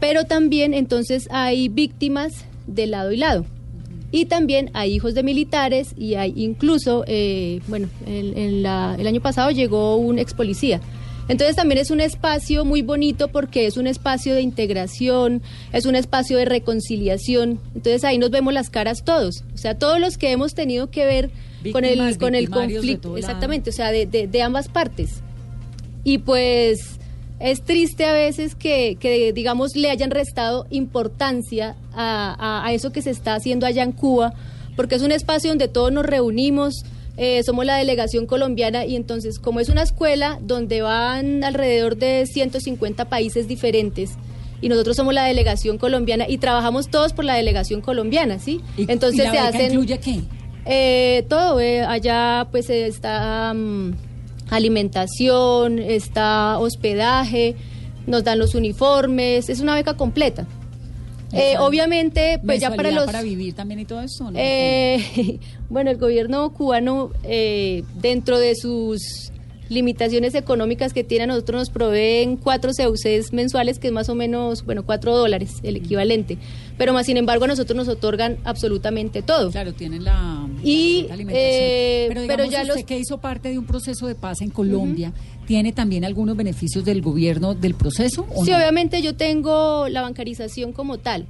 pero también entonces hay víctimas de lado y lado. Y también hay hijos de militares y hay incluso, eh, bueno, en- en la- el año pasado llegó un ex policía. Entonces también es un espacio muy bonito porque es un espacio de integración, es un espacio de reconciliación. Entonces ahí nos vemos las caras todos, o sea, todos los que hemos tenido que ver con el con el conflicto, lado. exactamente, o sea, de, de- de ambas partes. Y pues es triste a veces que, que, digamos, le hayan restado importancia a, a- a eso que se está haciendo allá en Cuba, porque es un espacio donde todos nos reunimos, eh, somos la delegación colombiana y entonces como es una escuela donde van alrededor de 150 países diferentes, y nosotros somos la delegación colombiana y trabajamos todos por la delegación colombiana, ¿sí? Entonces ¿Y la se hacen incluye qué? eh, todo, eh, allá pues está mm, alimentación, está hospedaje, nos dan los uniformes, es una beca completa. Eh, obviamente, pues ya para los... para vivir también y todo eso, ¿no? Eh, [laughs] bueno, el gobierno cubano, eh, dentro de sus limitaciones económicas que tiene, a nosotros nos proveen cuatro CUCs mensuales, que es más o menos, bueno, cuatro dólares, el equivalente. Pero más sin embargo, a nosotros nos otorgan absolutamente todo. Claro, tienen la, Y, la alimentación. eh, pero, ya usted los- que hizo parte de un proceso de paz en Colombia, ¿tiene también algunos beneficios del gobierno del proceso? Sí, no? obviamente yo tengo la bancarización como tal.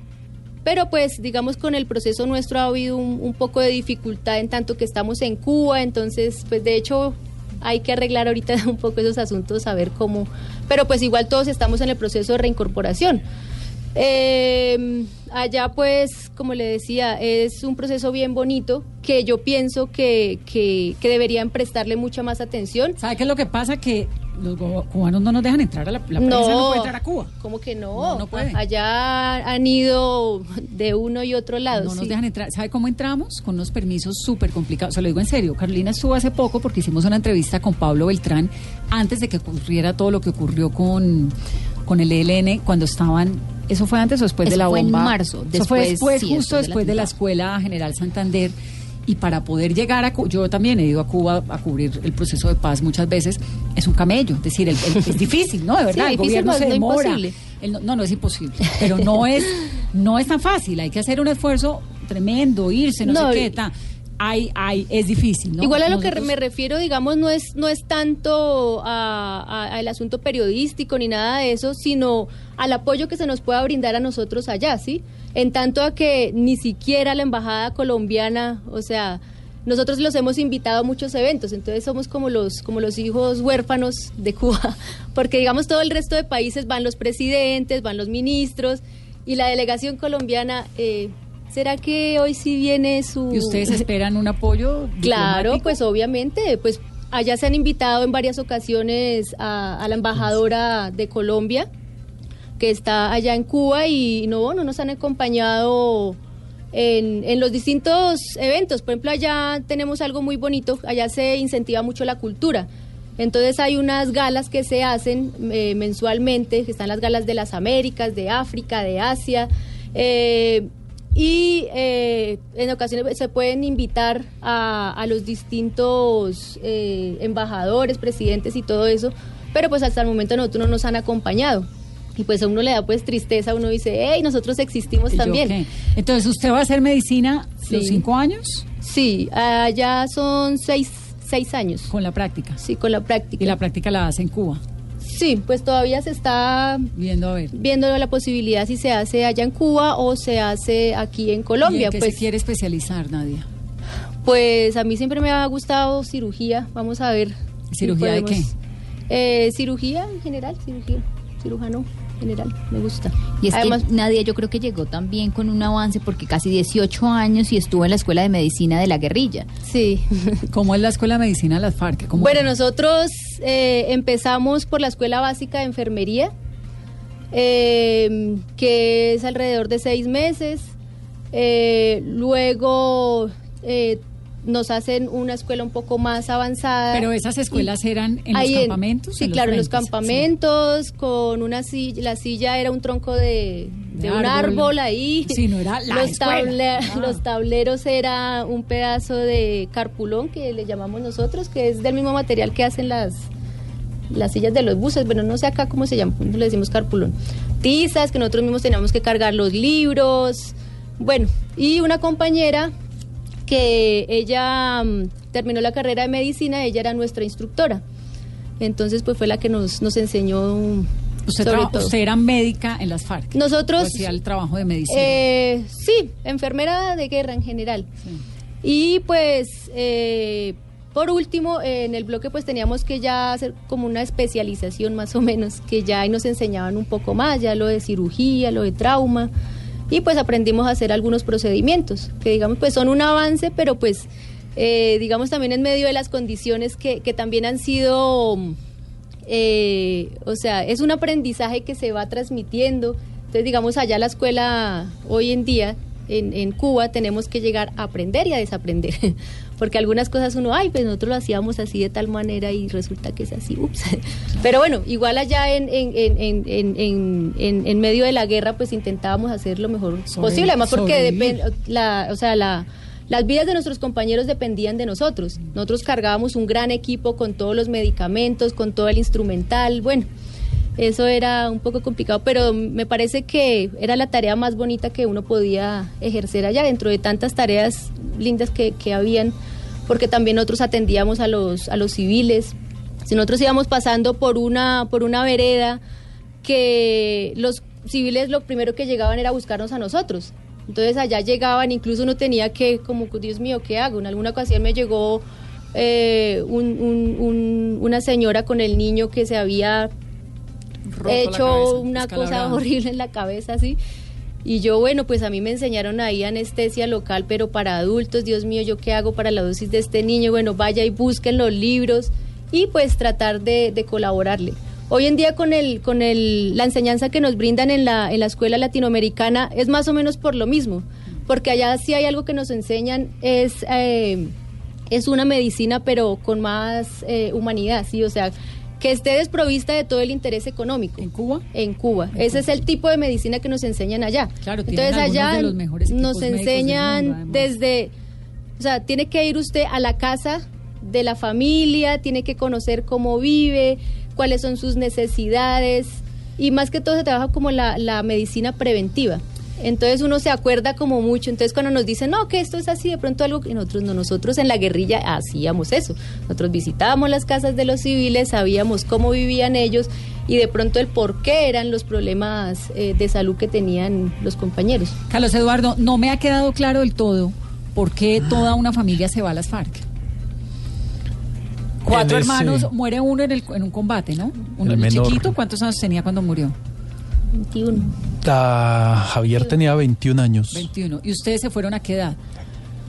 Pero pues digamos con el proceso nuestro ha habido un, un poco de dificultad en tanto que estamos en Cuba, entonces pues de hecho hay que arreglar ahorita [laughs] un poco esos asuntos, a ver cómo, pero pues igual todos estamos en el proceso de reincorporación. Eh, allá pues, como le decía, es un proceso bien bonito que yo pienso que, que, que deberían prestarle mucha más atención. ¿Sabe qué es lo que pasa? Que los cubanos no nos dejan entrar a la, la prensa no puede entrar a Cuba. ¿Cómo que no? No, no puede. Allá han ido de uno y otro lado. No nos dejan entrar. ¿Sabe cómo entramos? Con unos permisos súper complicados. Se lo digo en serio. Carolina estuvo hace poco porque hicimos una entrevista con Pablo Beltrán antes de que ocurriera todo lo que ocurrió con, con el ELN cuando estaban. ¿Eso fue antes o después de la fue en bomba? marzo, Eso fue después, sí, justo después de la Escuela General Santander. Y para poder llegar a Cu- yo también he ido a Cuba a cubrir el proceso de paz muchas veces, es un camello, es decir, el- el- es difícil, ¿no? De verdad, Sí, el gobierno no, se demora. El no, no, no es imposible, pero no es, no es tan fácil. Hay que hacer un esfuerzo tremendo, irse, no, No, sé qué, ta. Hay, hay, es difícil, ¿no? Igual a lo que me refiero, digamos, no es, no es tanto a- a- al asunto periodístico ni nada de eso, sino al apoyo que se nos pueda brindar a nosotros allá, ¿sí? En tanto a que ni siquiera la embajada colombiana, o sea, nosotros los hemos invitado a muchos eventos, entonces somos como los, como los hijos huérfanos de Cuba, [laughs] porque digamos todo el resto de países van los presidentes, van los ministros, y la delegación colombiana, eh, ¿será que hoy sí viene su... ¿Y ustedes esperan un apoyo? [laughs] Claro, pues obviamente, pues allá se han invitado en varias ocasiones a, a la embajadora de Colombia, que está allá en Cuba, y no, no nos han acompañado en, en los distintos eventos. Por ejemplo, allá tenemos algo muy bonito, allá se incentiva mucho la cultura. Entonces hay unas galas que se hacen eh, mensualmente, que están las galas de las Américas, de África, de Asia. eh, y eh, en ocasiones se pueden invitar a, a los distintos eh, embajadores, presidentes y todo eso, pero pues hasta el momento nosotros no nos han acompañado. Y pues a uno le da pues tristeza, uno dice, hey, nosotros existimos ¿Y yo también. qué? Entonces, ¿usted va a hacer medicina los cinco años? Sí, allá son seis, seis años. Con la práctica. Sí, con la práctica. Y la práctica la hace en Cuba. Sí, pues todavía se está Viendo a ver. viendo la posibilidad si se hace allá en Cuba o se hace aquí en ¿Y Colombia. en qué pues, se quiere especializar, Nadia? pues a mí siempre me ha gustado cirugía. Vamos a ver. si ¿Cirugía de podemos- Eh, cirugía en general, cirugía, cirujano general, me gusta. Y es Además, que Nadia yo creo que llegó también con un avance porque casi 18 años y estuvo en la Escuela de Medicina de la Guerrilla. Sí. [laughs] ¿Cómo es la Escuela de Medicina de las FARC? ¿Cómo Bueno, nosotros eh, empezamos por la Escuela Básica de Enfermería, eh, que es alrededor de seis meses. Eh, luego eh, nos hacen una escuela un poco más avanzada. Pero esas escuelas eran en los campamentos, sí, en los claro, en los campamentos, con una silla. La silla era un tronco de, de De un árbol. árbol ahí. Sí, no era la los, Ah. los tableros era un pedazo de carpulón que le llamamos nosotros, que es del mismo material que hacen las las sillas de los buses, bueno, no sé acá cómo se llama, le decimos carpulón. Tizas, que nosotros mismos teníamos que cargar los libros. Bueno, y una compañera que ella mm, terminó la carrera de medicina, ella era nuestra instructora. Entonces, pues fue la que nos, nos enseñó Usted, sobre todo. usted era médica en las FARC. Nosotros- ¿O hacía el trabajo de medicina. Eh, sí, enfermera de guerra en general. Y pues, eh, por último, eh, en el bloque pues teníamos que ya hacer como una especialización más o menos, que ya ahí nos enseñaban un poco más, ya lo de cirugía, lo de trauma. Y pues aprendimos a hacer algunos procedimientos, que digamos pues son un avance, pero pues eh, digamos también en medio de las condiciones que, que también han sido eh, o sea, es un aprendizaje que se va transmitiendo. Entonces, digamos, allá la escuela hoy en día, en, en Cuba, tenemos que llegar a aprender y a desaprender. [laughs] Porque algunas cosas uno, ay, pues nosotros lo hacíamos así de tal manera y resulta que es así, ups. [laughs] Pero bueno, igual allá en, en, en, en, en, en- medio de la guerra, pues intentábamos hacer lo mejor Sobre- posible. Además, porque depende, la, o sea, la, las vidas de nuestros compañeros dependían de nosotros. Nosotros cargábamos un gran equipo con todos los medicamentos, con todo el instrumental. Bueno, eso era un poco complicado, pero me parece que era la tarea más bonita que uno podía ejercer allá, dentro de tantas tareas lindas que, que habían, porque también nosotros atendíamos a los, a los civiles. Si nosotros íbamos pasando por una, por una vereda, que los civiles lo primero que llegaban era buscarnos a nosotros. Entonces allá llegaban, incluso uno tenía que, como, Dios mío, ¿qué hago? En alguna ocasión me llegó eh, un- un- un- una señora con el niño que se había Roto hecho cabeza, una cosa horrible en la cabeza, así. Y yo, bueno, pues a mí me enseñaron ahí anestesia local, pero para adultos, Dios mío, ¿yo qué hago para la dosis de este niño? Bueno, vaya y busquen los libros y pues tratar de, colaborarle. Hoy en día con el, con el, la enseñanza que nos brindan en la, en la escuela latinoamericana es más o menos por lo mismo, porque allá sí hay algo que nos enseñan, es, eh, es una medicina pero con más eh, humanidad, sí, o sea, que esté desprovista de todo el interés económico. ¿En Cuba? En Cuba. Ese es el tipo de medicina que nos enseñan allá. Claro, Entonces allá de los mejores nos enseñan mundo, desde, o sea, tiene que ir usted a la casa de la familia, tiene que conocer cómo vive, cuáles son sus necesidades y más que todo se trabaja como la, la medicina preventiva. Entonces uno se acuerda como mucho, entonces cuando nos dicen, no, que esto es así, de pronto algo que nosotros no, nosotros en la guerrilla hacíamos eso. Nosotros visitábamos las casas de los civiles, sabíamos cómo vivían ellos y de pronto el por qué eran los problemas eh, de salud que tenían los compañeros. Carlos Eduardo, no me ha quedado claro del todo por qué toda una familia se va a las FARC. Cuatro hermanos, muere uno en, el- en un combate, ¿no? Uno El menor. chiquito, ¿cuántos años tenía cuando murió? 21. Ah, Javier tenía 21 años. 21. ¿Y ustedes se fueron a qué edad?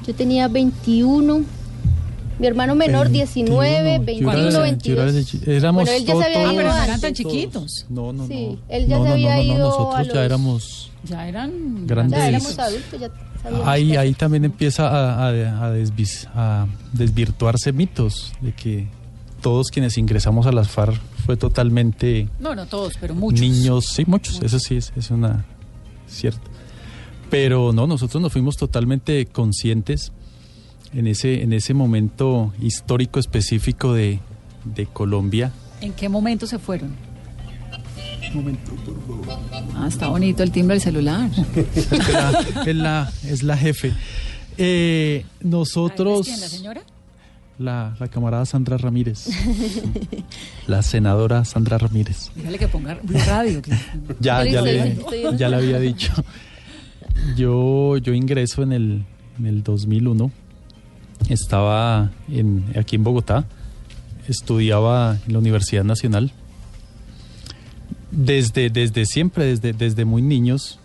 Yo tenía 21, mi hermano menor 19, 21, Yo era- 22. yo era de chi- éramos Bueno, él ya se to- había todos- ido pero no eran tan chiquitos. No, no, Sí, no. él ya no, se no, había no, no, ido nosotros a ya los- éramos Ya eran Grandes. Ya éramos adultos, ya sabíamos Ahí, ahí también empieza a, a- a desvis- a desvirtuarse mitos de que todos quienes ingresamos a las FARC fue totalmente No, no todos, pero muchos. niños, sí, muchos, eso sí es, es una cierto. Pero no, nosotros nos fuimos totalmente conscientes en ese, en ese momento histórico específico de, de Colombia. ¿En qué momento se fueron? momento, por favor. Ah, está bonito el timbre del celular. Es, que la, es, la, es la jefe. Eh, nosotros... ¿Quién, la señora? La, la camarada Sandra Ramírez. [laughs] la senadora Sandra Ramírez. Dígale que ponga Blue Radio. que- [laughs] Ya, ya, le, ya le había dicho. Yo, yo ingreso en el, en el 2001. Estaba en, aquí en Bogotá. Estudiaba en la Universidad Nacional. Desde, desde siempre, desde, desde muy niños,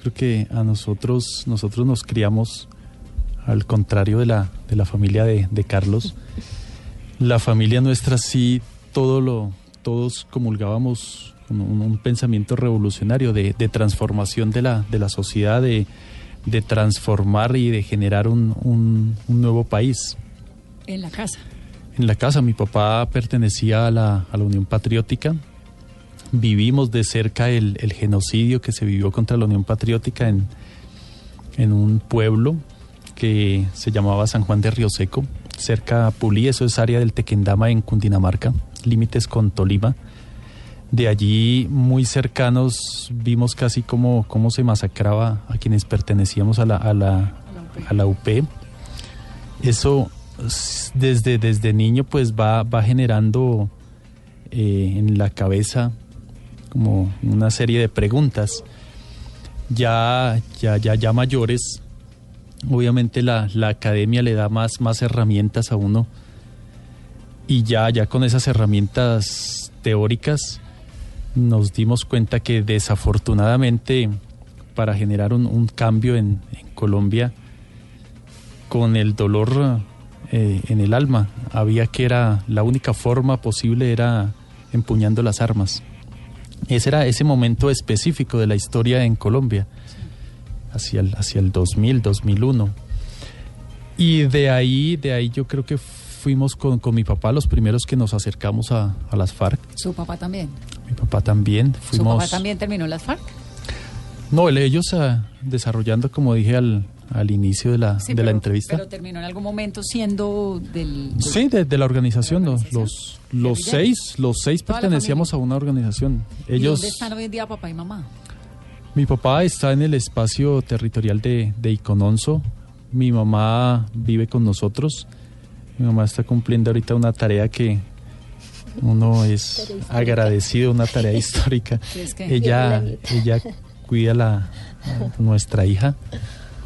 creo que a nosotros, nosotros nos criamos al contrario de la, de la familia de, de Carlos. La familia nuestra sí, todo lo, todos comulgábamos con un, un pensamiento revolucionario de, de transformación de la, de la sociedad, de, de transformar y de generar un, un- un nuevo país. En la casa. En la casa, mi papá pertenecía a la, a la Unión Patriótica. Vivimos de cerca el, el genocidio que se vivió contra la Unión Patriótica en, en un pueblo que se llamaba San Juan de Río Seco, cerca a Pulí, eso es área del Tequendama en Cundinamarca, límites con Tolima. De allí, muy cercanos, vimos casi cómo, cómo se masacraba a quienes pertenecíamos a la, a la, a la UP. Eso desde, desde niño pues va, va generando eh, en la cabeza como una serie de preguntas. Ya, ya, ya, ya mayores, obviamente la, la academia le da más, más herramientas a uno. Y ya, ya con esas herramientas teóricas nos dimos cuenta que desafortunadamente para generar un, un cambio en, Colombia con el dolor eh, en el alma había que era la única forma posible era empuñando las armas. Ese era ese momento específico de la historia en Colombia hacia el, hacia el 2000 2001 y de ahí de ahí yo creo que fuimos con, con mi papá los primeros que nos acercamos a, a las FARC Su papá también. mi papá también Su papá también terminó las FARC. no el- ellos ah, desarrollando como dije al, al inicio de la, Sí, de la entrevista Pero terminó en algún momento siendo del. del- Sí, de, de la organización, los, los, los seis, los seis pertenecíamos a una organización. ¿Y Ellos, ¿Dónde están hoy en día papá y mamá? Mi papá está en el espacio territorial de, de Icononso, mi mamá vive con nosotros, mi mamá está cumpliendo ahorita una tarea que uno es agradecido, una tarea histórica. Sí, [laughs] es que- Ella, ella cuida la, a nuestra hija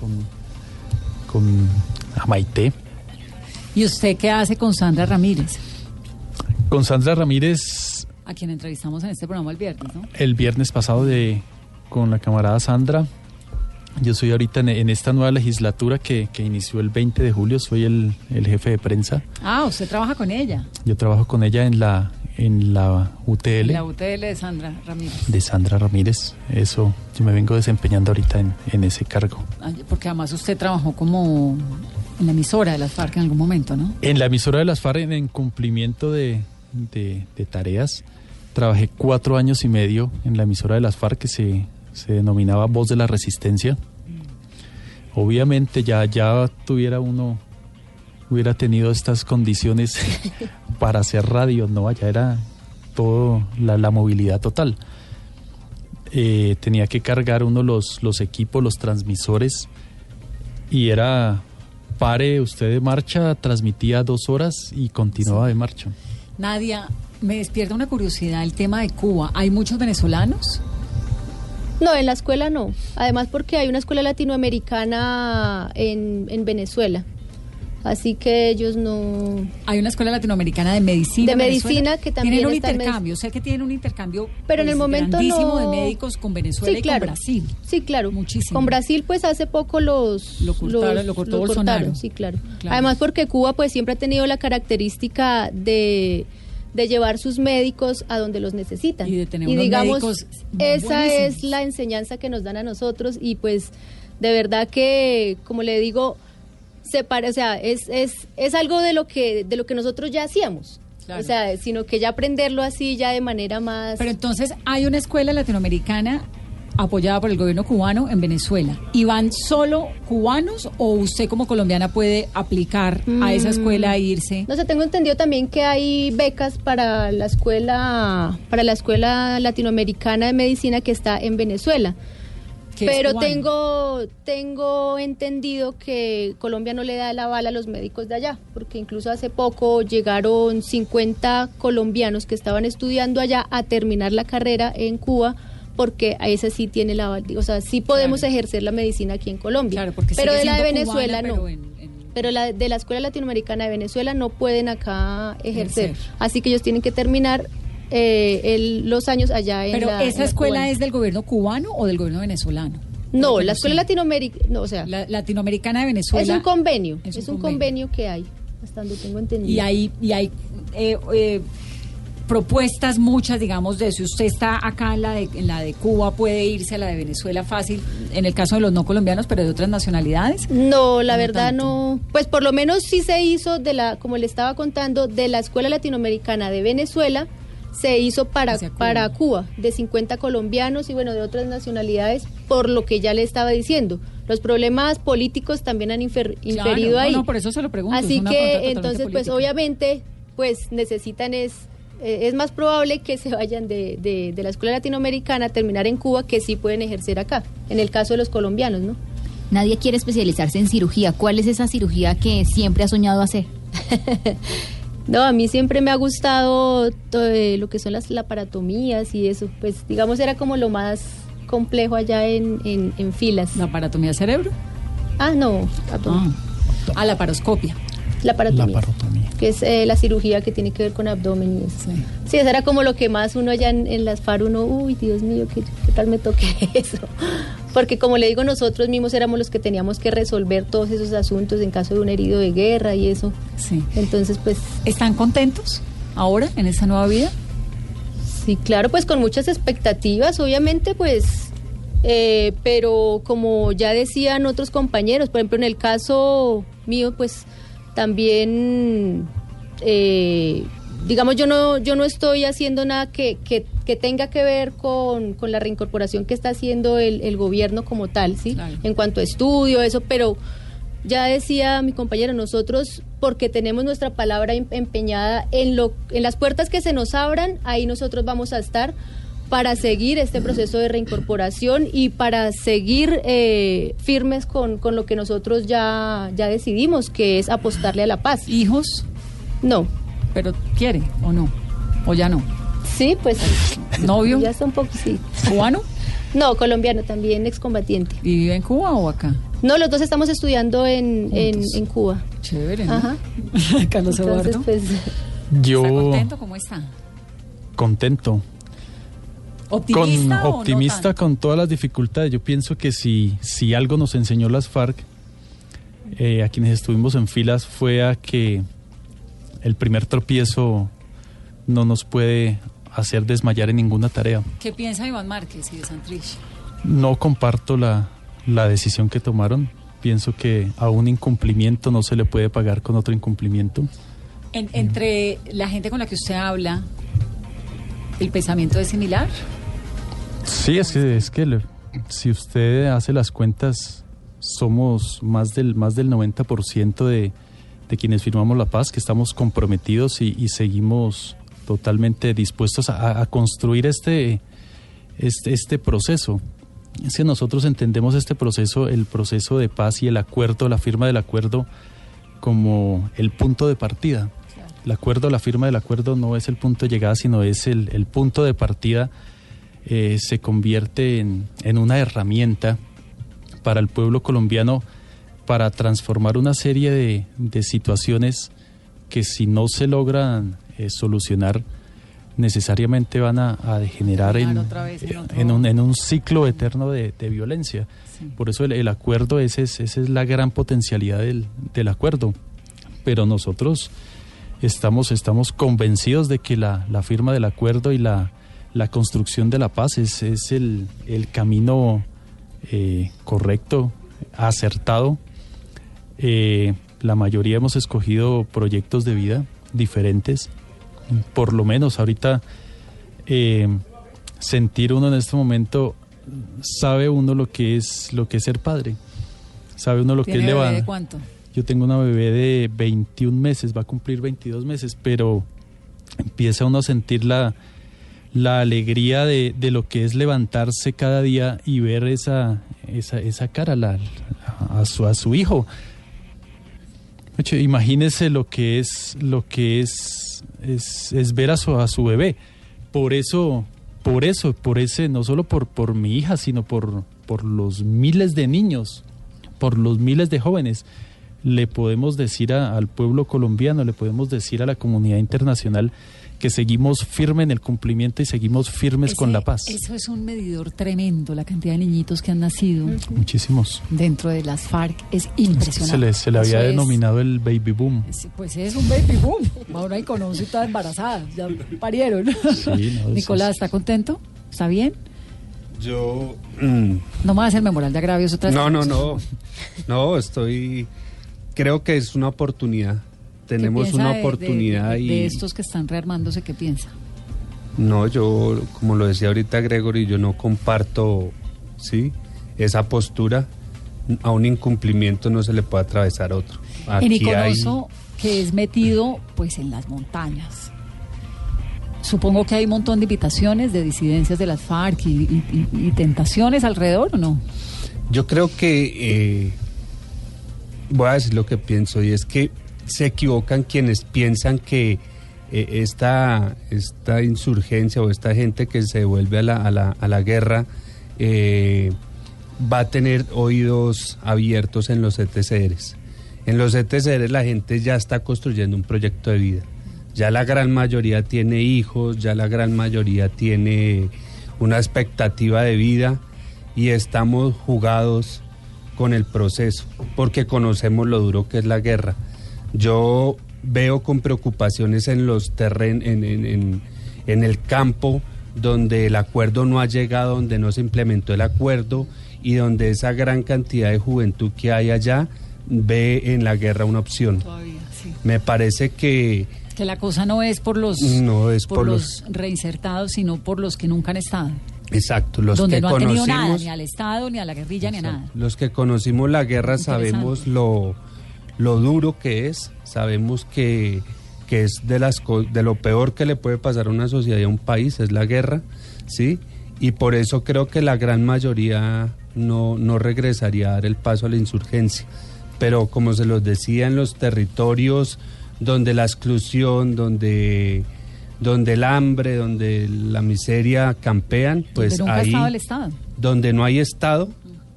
con, con a Maite. ¿Y usted qué hace con Sandra Ramírez? Con Sandra Ramírez A quien entrevistamos en este programa el viernes, ¿no? el viernes pasado de con la camarada Sandra. Yo soy ahorita en, en esta nueva legislatura que, que inició el 20 de julio, soy el, el jefe de prensa. Ah, usted trabaja con ella. Yo trabajo con ella en la en la UTL La UTL de Sandra Ramírez. de Sandra Ramírez. Eso, yo me vengo desempeñando ahorita en, en ese cargo. Porque además usted trabajó como en la emisora de las FARC en algún momento, ¿no? En la emisora de las FARC, en, en cumplimiento de, de- de tareas, trabajé cuatro años y medio en la emisora de las FARC que se, se denominaba Voz de la Resistencia. Obviamente ya, ya tuviera uno, hubiera tenido estas condiciones [laughs] para hacer radio, ¿no? Allá era todo la, la movilidad total. Eh, tenía que cargar uno los, los equipos, los transmisores, y era pare usted de marcha, transmitía dos horas y continuaba de marcha. Nadia, me despierta una curiosidad el tema de Cuba. ¿Hay muchos venezolanos? No, en la escuela no. Además porque hay una escuela latinoamericana en, en Venezuela. Así que ellos no... Hay una escuela latinoamericana de medicina. De Venezuela. medicina que también Tienen un está intercambio. Sé que tienen un intercambio Pero en el pues, momento grandísimo no- de médicos con Venezuela Sí, y claro. con Brasil. Sí, claro. Muchísimo. Con Brasil, pues hace poco los. Lo cortaron, los- lo cortó los Bolsonaro. cortaron, Sí, claro. Claro. Además, porque Cuba, pues siempre ha tenido la característica de de llevar sus médicos a donde los necesitan. Y de tener unos digamos, esa buenísimos. es la enseñanza que nos dan a nosotros y pues de verdad que, como le digo, se pare- o sea, es, es, es algo de lo que de lo que nosotros ya hacíamos. Claro. O sea, sino que ya aprenderlo así ya de manera más Pero entonces hay una escuela latinoamericana apoyada por el gobierno cubano en Venezuela. ¿Y van solo cubanos o usted como colombiana puede aplicar a esa escuela e irse? No sé, tengo entendido también que hay becas para la escuela para la escuela latinoamericana de medicina que está en Venezuela. Pero tengo tengo entendido que Colombia no le da el aval a los médicos de allá, porque incluso hace poco llegaron 50 colombianos que estaban estudiando allá a terminar la carrera en Cuba porque a esa sí tiene aval, o sea, sí podemos ejercer la medicina aquí en Colombia. porque pero de la de Venezuela cubana, no. pero en- Pero la de la Escuela Latinoamericana de Venezuela no pueden acá ejercer. Ejercer. Así que ellos tienen que terminar eh, el- los años allá en Pero la- en esa la escuela cubana. es del gobierno cubano o del gobierno venezolano? No, la Escuela. Latinoamericana, no, o sea, La- latinoamericana de Venezuela. es un convenio, Es es, un un convenio. que hay, hasta donde tengo entendido. y hay y hay eh, eh, propuestas muchas digamos de si usted está acá en la de en la de Cuba puede irse a la de Venezuela fácil en el caso de los no colombianos pero de otras nacionalidades No, la No verdad tanto. no. Pues por lo menos sí se hizo de la, como le estaba contando, de la Escuela Latinoamericana de Venezuela, se hizo para Cuba. para Cuba, de 50 colombianos y bueno, de otras nacionalidades, por lo que ya le estaba diciendo. Los problemas políticos también han infer- inferido no, ahí. no, por eso se lo pregunto, Así que entonces, pues obviamente, pues necesitan es eh, es más probable que se vayan de, de, de la escuela latinoamericana a terminar en Cuba que sí pueden ejercer acá, en el caso de los colombianos, ¿no? Nadie quiere especializarse en cirugía. ¿Cuál es esa cirugía que siempre ha soñado hacer? [laughs] No, a mí siempre me ha gustado to- eh, lo que son las laparatomías y eso. Pues digamos era como lo más complejo allá en, en, en filas. la paratomía del cerebro Ah, no, ah, a la paroscopia laparatomía. Que es eh, la cirugía que tiene que ver con abdomen y eso. Sí, eso era como lo que más uno allá en, en las FAR, uno, uy, Dios mío, ¿qué, qué tal me toque [laughs] eso? Porque como le digo, nosotros mismos éramos los que teníamos que resolver todos esos asuntos en caso de un herido de guerra y eso. sí Entonces, pues... están contentos ahora en esta nueva vida Sí, claro, pues con muchas expectativas, obviamente, pues, eh, pero como ya decían otros compañeros, por ejemplo, en el caso mío, pues también, eh, digamos, yo no, yo no estoy haciendo nada que, que, que tenga que ver con, con la reincorporación que está haciendo el, el gobierno como tal, ¿sí? Claro. En cuanto a estudio, eso, pero ya decía mi compañero, nosotros, porque tenemos nuestra palabra em- empeñada en, lo, en las puertas que se nos abran, ahí nosotros vamos a estar para seguir este proceso de reincorporación y para seguir eh, firmes con, con lo que nosotros ya, ya decidimos, que es apostarle a la paz. hijos No. pero quiere o no o ya no Sí, pues. novio Ya está un poco, sí. cubano No, colombiano también, excombatiente. y vive en Cuba o acá No, los dos estamos estudiando en, en, en Cuba. chévere ¿no? Ajá. [laughs] Carlos Entonces, Eduardo pues. Yo ¿Está contento? ¿Cómo está? contento. ¿Optimista con, o optimista con todas las dificultades. Yo pienso que si, si algo nos enseñó las FARC, eh, a quienes estuvimos en filas, fue a que el primer tropiezo no nos puede hacer desmayar en ninguna tarea. ¿Qué piensa Iván Márquez y de Santrich? No comparto la, la decisión que tomaron. Pienso que a un incumplimiento no se le puede pagar con otro incumplimiento. En- entre la gente con la que usted habla, ¿el pensamiento es similar? Sí, es que, si usted hace las cuentas, somos más del, más del 90% de, de quienes firmamos la paz, que estamos comprometidos y, seguimos totalmente dispuestos a, a construir este, este, este proceso. Es que nosotros entendemos este proceso, el proceso de paz y el acuerdo, la firma del acuerdo, como el punto de partida. El acuerdo, la firma del acuerdo no es el punto de llegada, sino es el, el punto de partida. eh, se convierte en, en una herramienta para el pueblo colombiano para transformar una serie de, de situaciones que si no se logran eh, solucionar necesariamente van a, a degenerar en, Terminar otra vez en otro- en un, en un ciclo eterno de, de violencia. Por eso el, el acuerdo, ese es, esa es la gran potencialidad del, del acuerdo. Pero nosotros estamos, estamos convencidos de que la, la firma del acuerdo y la, la construcción de la paz es, es el, el camino eh, correcto, acertado. Eh, la mayoría hemos escogido proyectos de vida diferentes. Por lo menos ahorita eh, sentir uno en este momento sabe uno lo que es lo que es ser padre. Sabe uno lo que es ¿Tiene bebé levantar. Yo tengo una bebé de 21 meses, va a cumplir 22 meses, pero empieza uno a sentir la, la alegría de, de lo que es levantarse cada día y ver esa, esa, esa cara a, su, a su hijo. Imagínese lo que es lo que es, es, es ver a su, a su bebé. Por eso, por eso, por ese, no solo por, por mi hija, sino por, por los miles de niños, por los miles de jóvenes, le podemos decir a- al pueblo colombiano, le podemos decir a la comunidad internacional que seguimos firmes en el cumplimiento y seguimos firmes con la paz. Eso es un medidor tremendo, la cantidad de niñitos que han nacido Muchísimos. dentro de las FARC es impresionante. Se le, se le había Eso es- denominado el baby boom. Pues es un baby boom. Ahora hay conoce todas embarazadas, ya parieron. Sí, no, eso Nicolás, es- ¿está contento? ¿Está bien? Yo... mm, No me va a hacer memorial de agravios otra vez. No, no, no. No, estoy... Creo que es una oportunidad. ¿Qué Tenemos una de- oportunidad de, y... de estos que están rearmándose, ¿qué piensa? No, yo, como lo decía ahorita Gregory, yo no comparto, ¿sí? Esa postura. A un incumplimiento no se le puede atravesar otro. en Aquí hay- Iconoso, que es metido pues en las montañas. Supongo que hay un montón de invitaciones de disidencias de las FARC y, y- y- y tentaciones alrededor, ¿o no? Yo creo que eh, voy a decir lo que pienso y es que se equivocan quienes piensan que eh, esta, esta insurgencia o esta gente que se vuelve a la, a la, a la guerra eh, va a tener oídos abiertos en los ETCRs. En los ETCRs la gente ya está construyendo un proyecto de vida. Ya la gran mayoría tiene hijos, ya la gran mayoría tiene una expectativa de vida y estamos jugados con el proceso porque conocemos lo duro que es la guerra. Yo veo con preocupaciones en los terren en, en- en- en el campo donde el acuerdo no ha llegado, donde no se implementó el acuerdo y donde esa gran cantidad de juventud que hay allá ve en la guerra una opción. Todavía, sí. Me parece que Que la cosa no es por los, No es por por los reinsertados, sino por los que nunca han estado. Exacto, los donde que no han tenido nada, conocimos ni al Estado, ni a la guerrilla, ni a nada. Los que conocimos la guerra sabemos lo, lo duro que es, sabemos que, que es de, las, de lo peor que le puede pasar a una sociedad y a un país, es la guerra, ¿sí? Y por eso creo que la gran mayoría no, no regresaría a dar el paso a la insurgencia. Pero como se los decía, en los territorios donde la exclusión, donde, donde el hambre, donde la miseria campean, pues ha ahí estado el Estado. donde no hay Estado,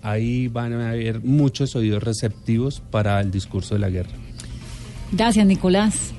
ahí van a haber muchos oídos receptivos para el discurso de la guerra. Gracias, Nicolás.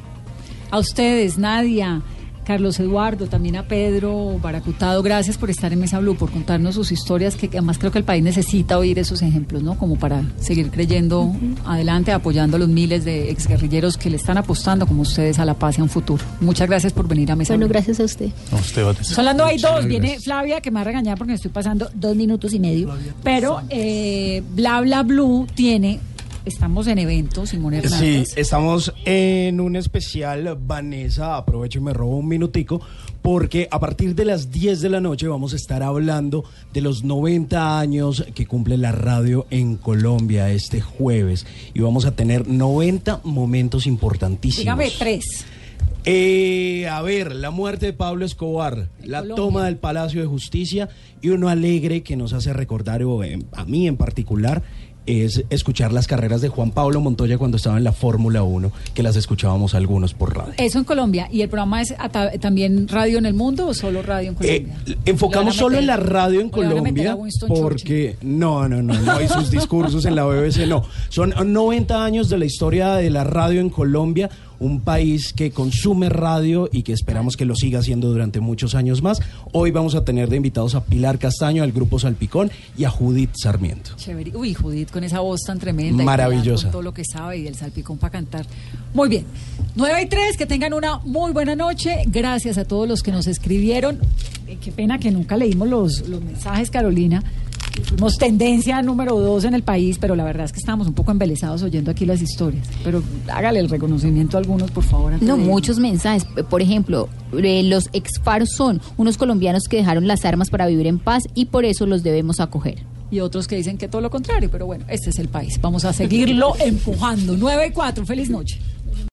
A ustedes, Nadia, Carlos Eduardo, también a Pedro Baracutado, gracias por estar en Mesa Blue, por contarnos sus historias, que además creo que el país necesita oír esos ejemplos, ¿no? Como para seguir creyendo adelante, apoyando a los miles de exguerrilleros que le están apostando, como ustedes, a la paz y a un futuro. Muchas gracias por venir a Mesa Bueno, Blue. gracias a usted. A usted, Vanessa. Son las nueve y Muchas dos. Viene. Flavia, que me va a regañar porque me estoy pasando dos minutos y medio. Pero eh, Bla Bla Blue tiene. Estamos en eventos, Simón Sí, Hernández. estamos en un especial. Vanessa, aprovecho y me robo un minutico, porque a partir de las 10 de la noche vamos a estar hablando de los 90 años que cumple la radio en Colombia este jueves. Y vamos a tener 90 momentos importantísimos. Dígame tres. Eh, a ver, la muerte de Pablo Escobar, la Colombia. toma del Palacio de Justicia y uno alegre que nos hace recordar, o, eh, a mí en particular, es escuchar las carreras de Juan Pablo Montoya cuando estaba en la Fórmula 1, que las escuchábamos algunos por radio. Eso en Colombia. ¿Y el programa es también radio en el mundo o solo radio en Colombia? Eh, enfocamos Le van a solo en la radio en Colombia porque no, no, no, no hay sus discursos en la BBC, no. Son 90 años de la historia de la radio en Colombia, un país que consume radio y que esperamos que lo siga haciendo durante muchos años más. Hoy vamos a tener de invitados a Pilar Castaño, al grupo Salpicón y a Judith Sarmiento. Chévere. Uy, Judith, con esa voz tan tremenda. y Maravillosa. Con todo lo que sabe y el salpicón para cantar. Muy bien. 9 y 3, que tengan una muy buena noche. Gracias a todos los que nos escribieron. Eh, qué pena que nunca leímos los, los mensajes, Carolina. Fuimos tendencia número dos en el país, pero la verdad es que estábamos un poco embelesados oyendo aquí las historias. Pero hágale el reconocimiento a algunos, por favor. No, de- muchos mensajes. Por ejemplo, eh, los exfaros son unos colombianos que dejaron las armas para vivir en paz y por eso los debemos acoger. Y otros que dicen que todo lo contrario, pero bueno, este es el país. Vamos a seguirlo empujando. [laughs] 9 y 4, feliz noche.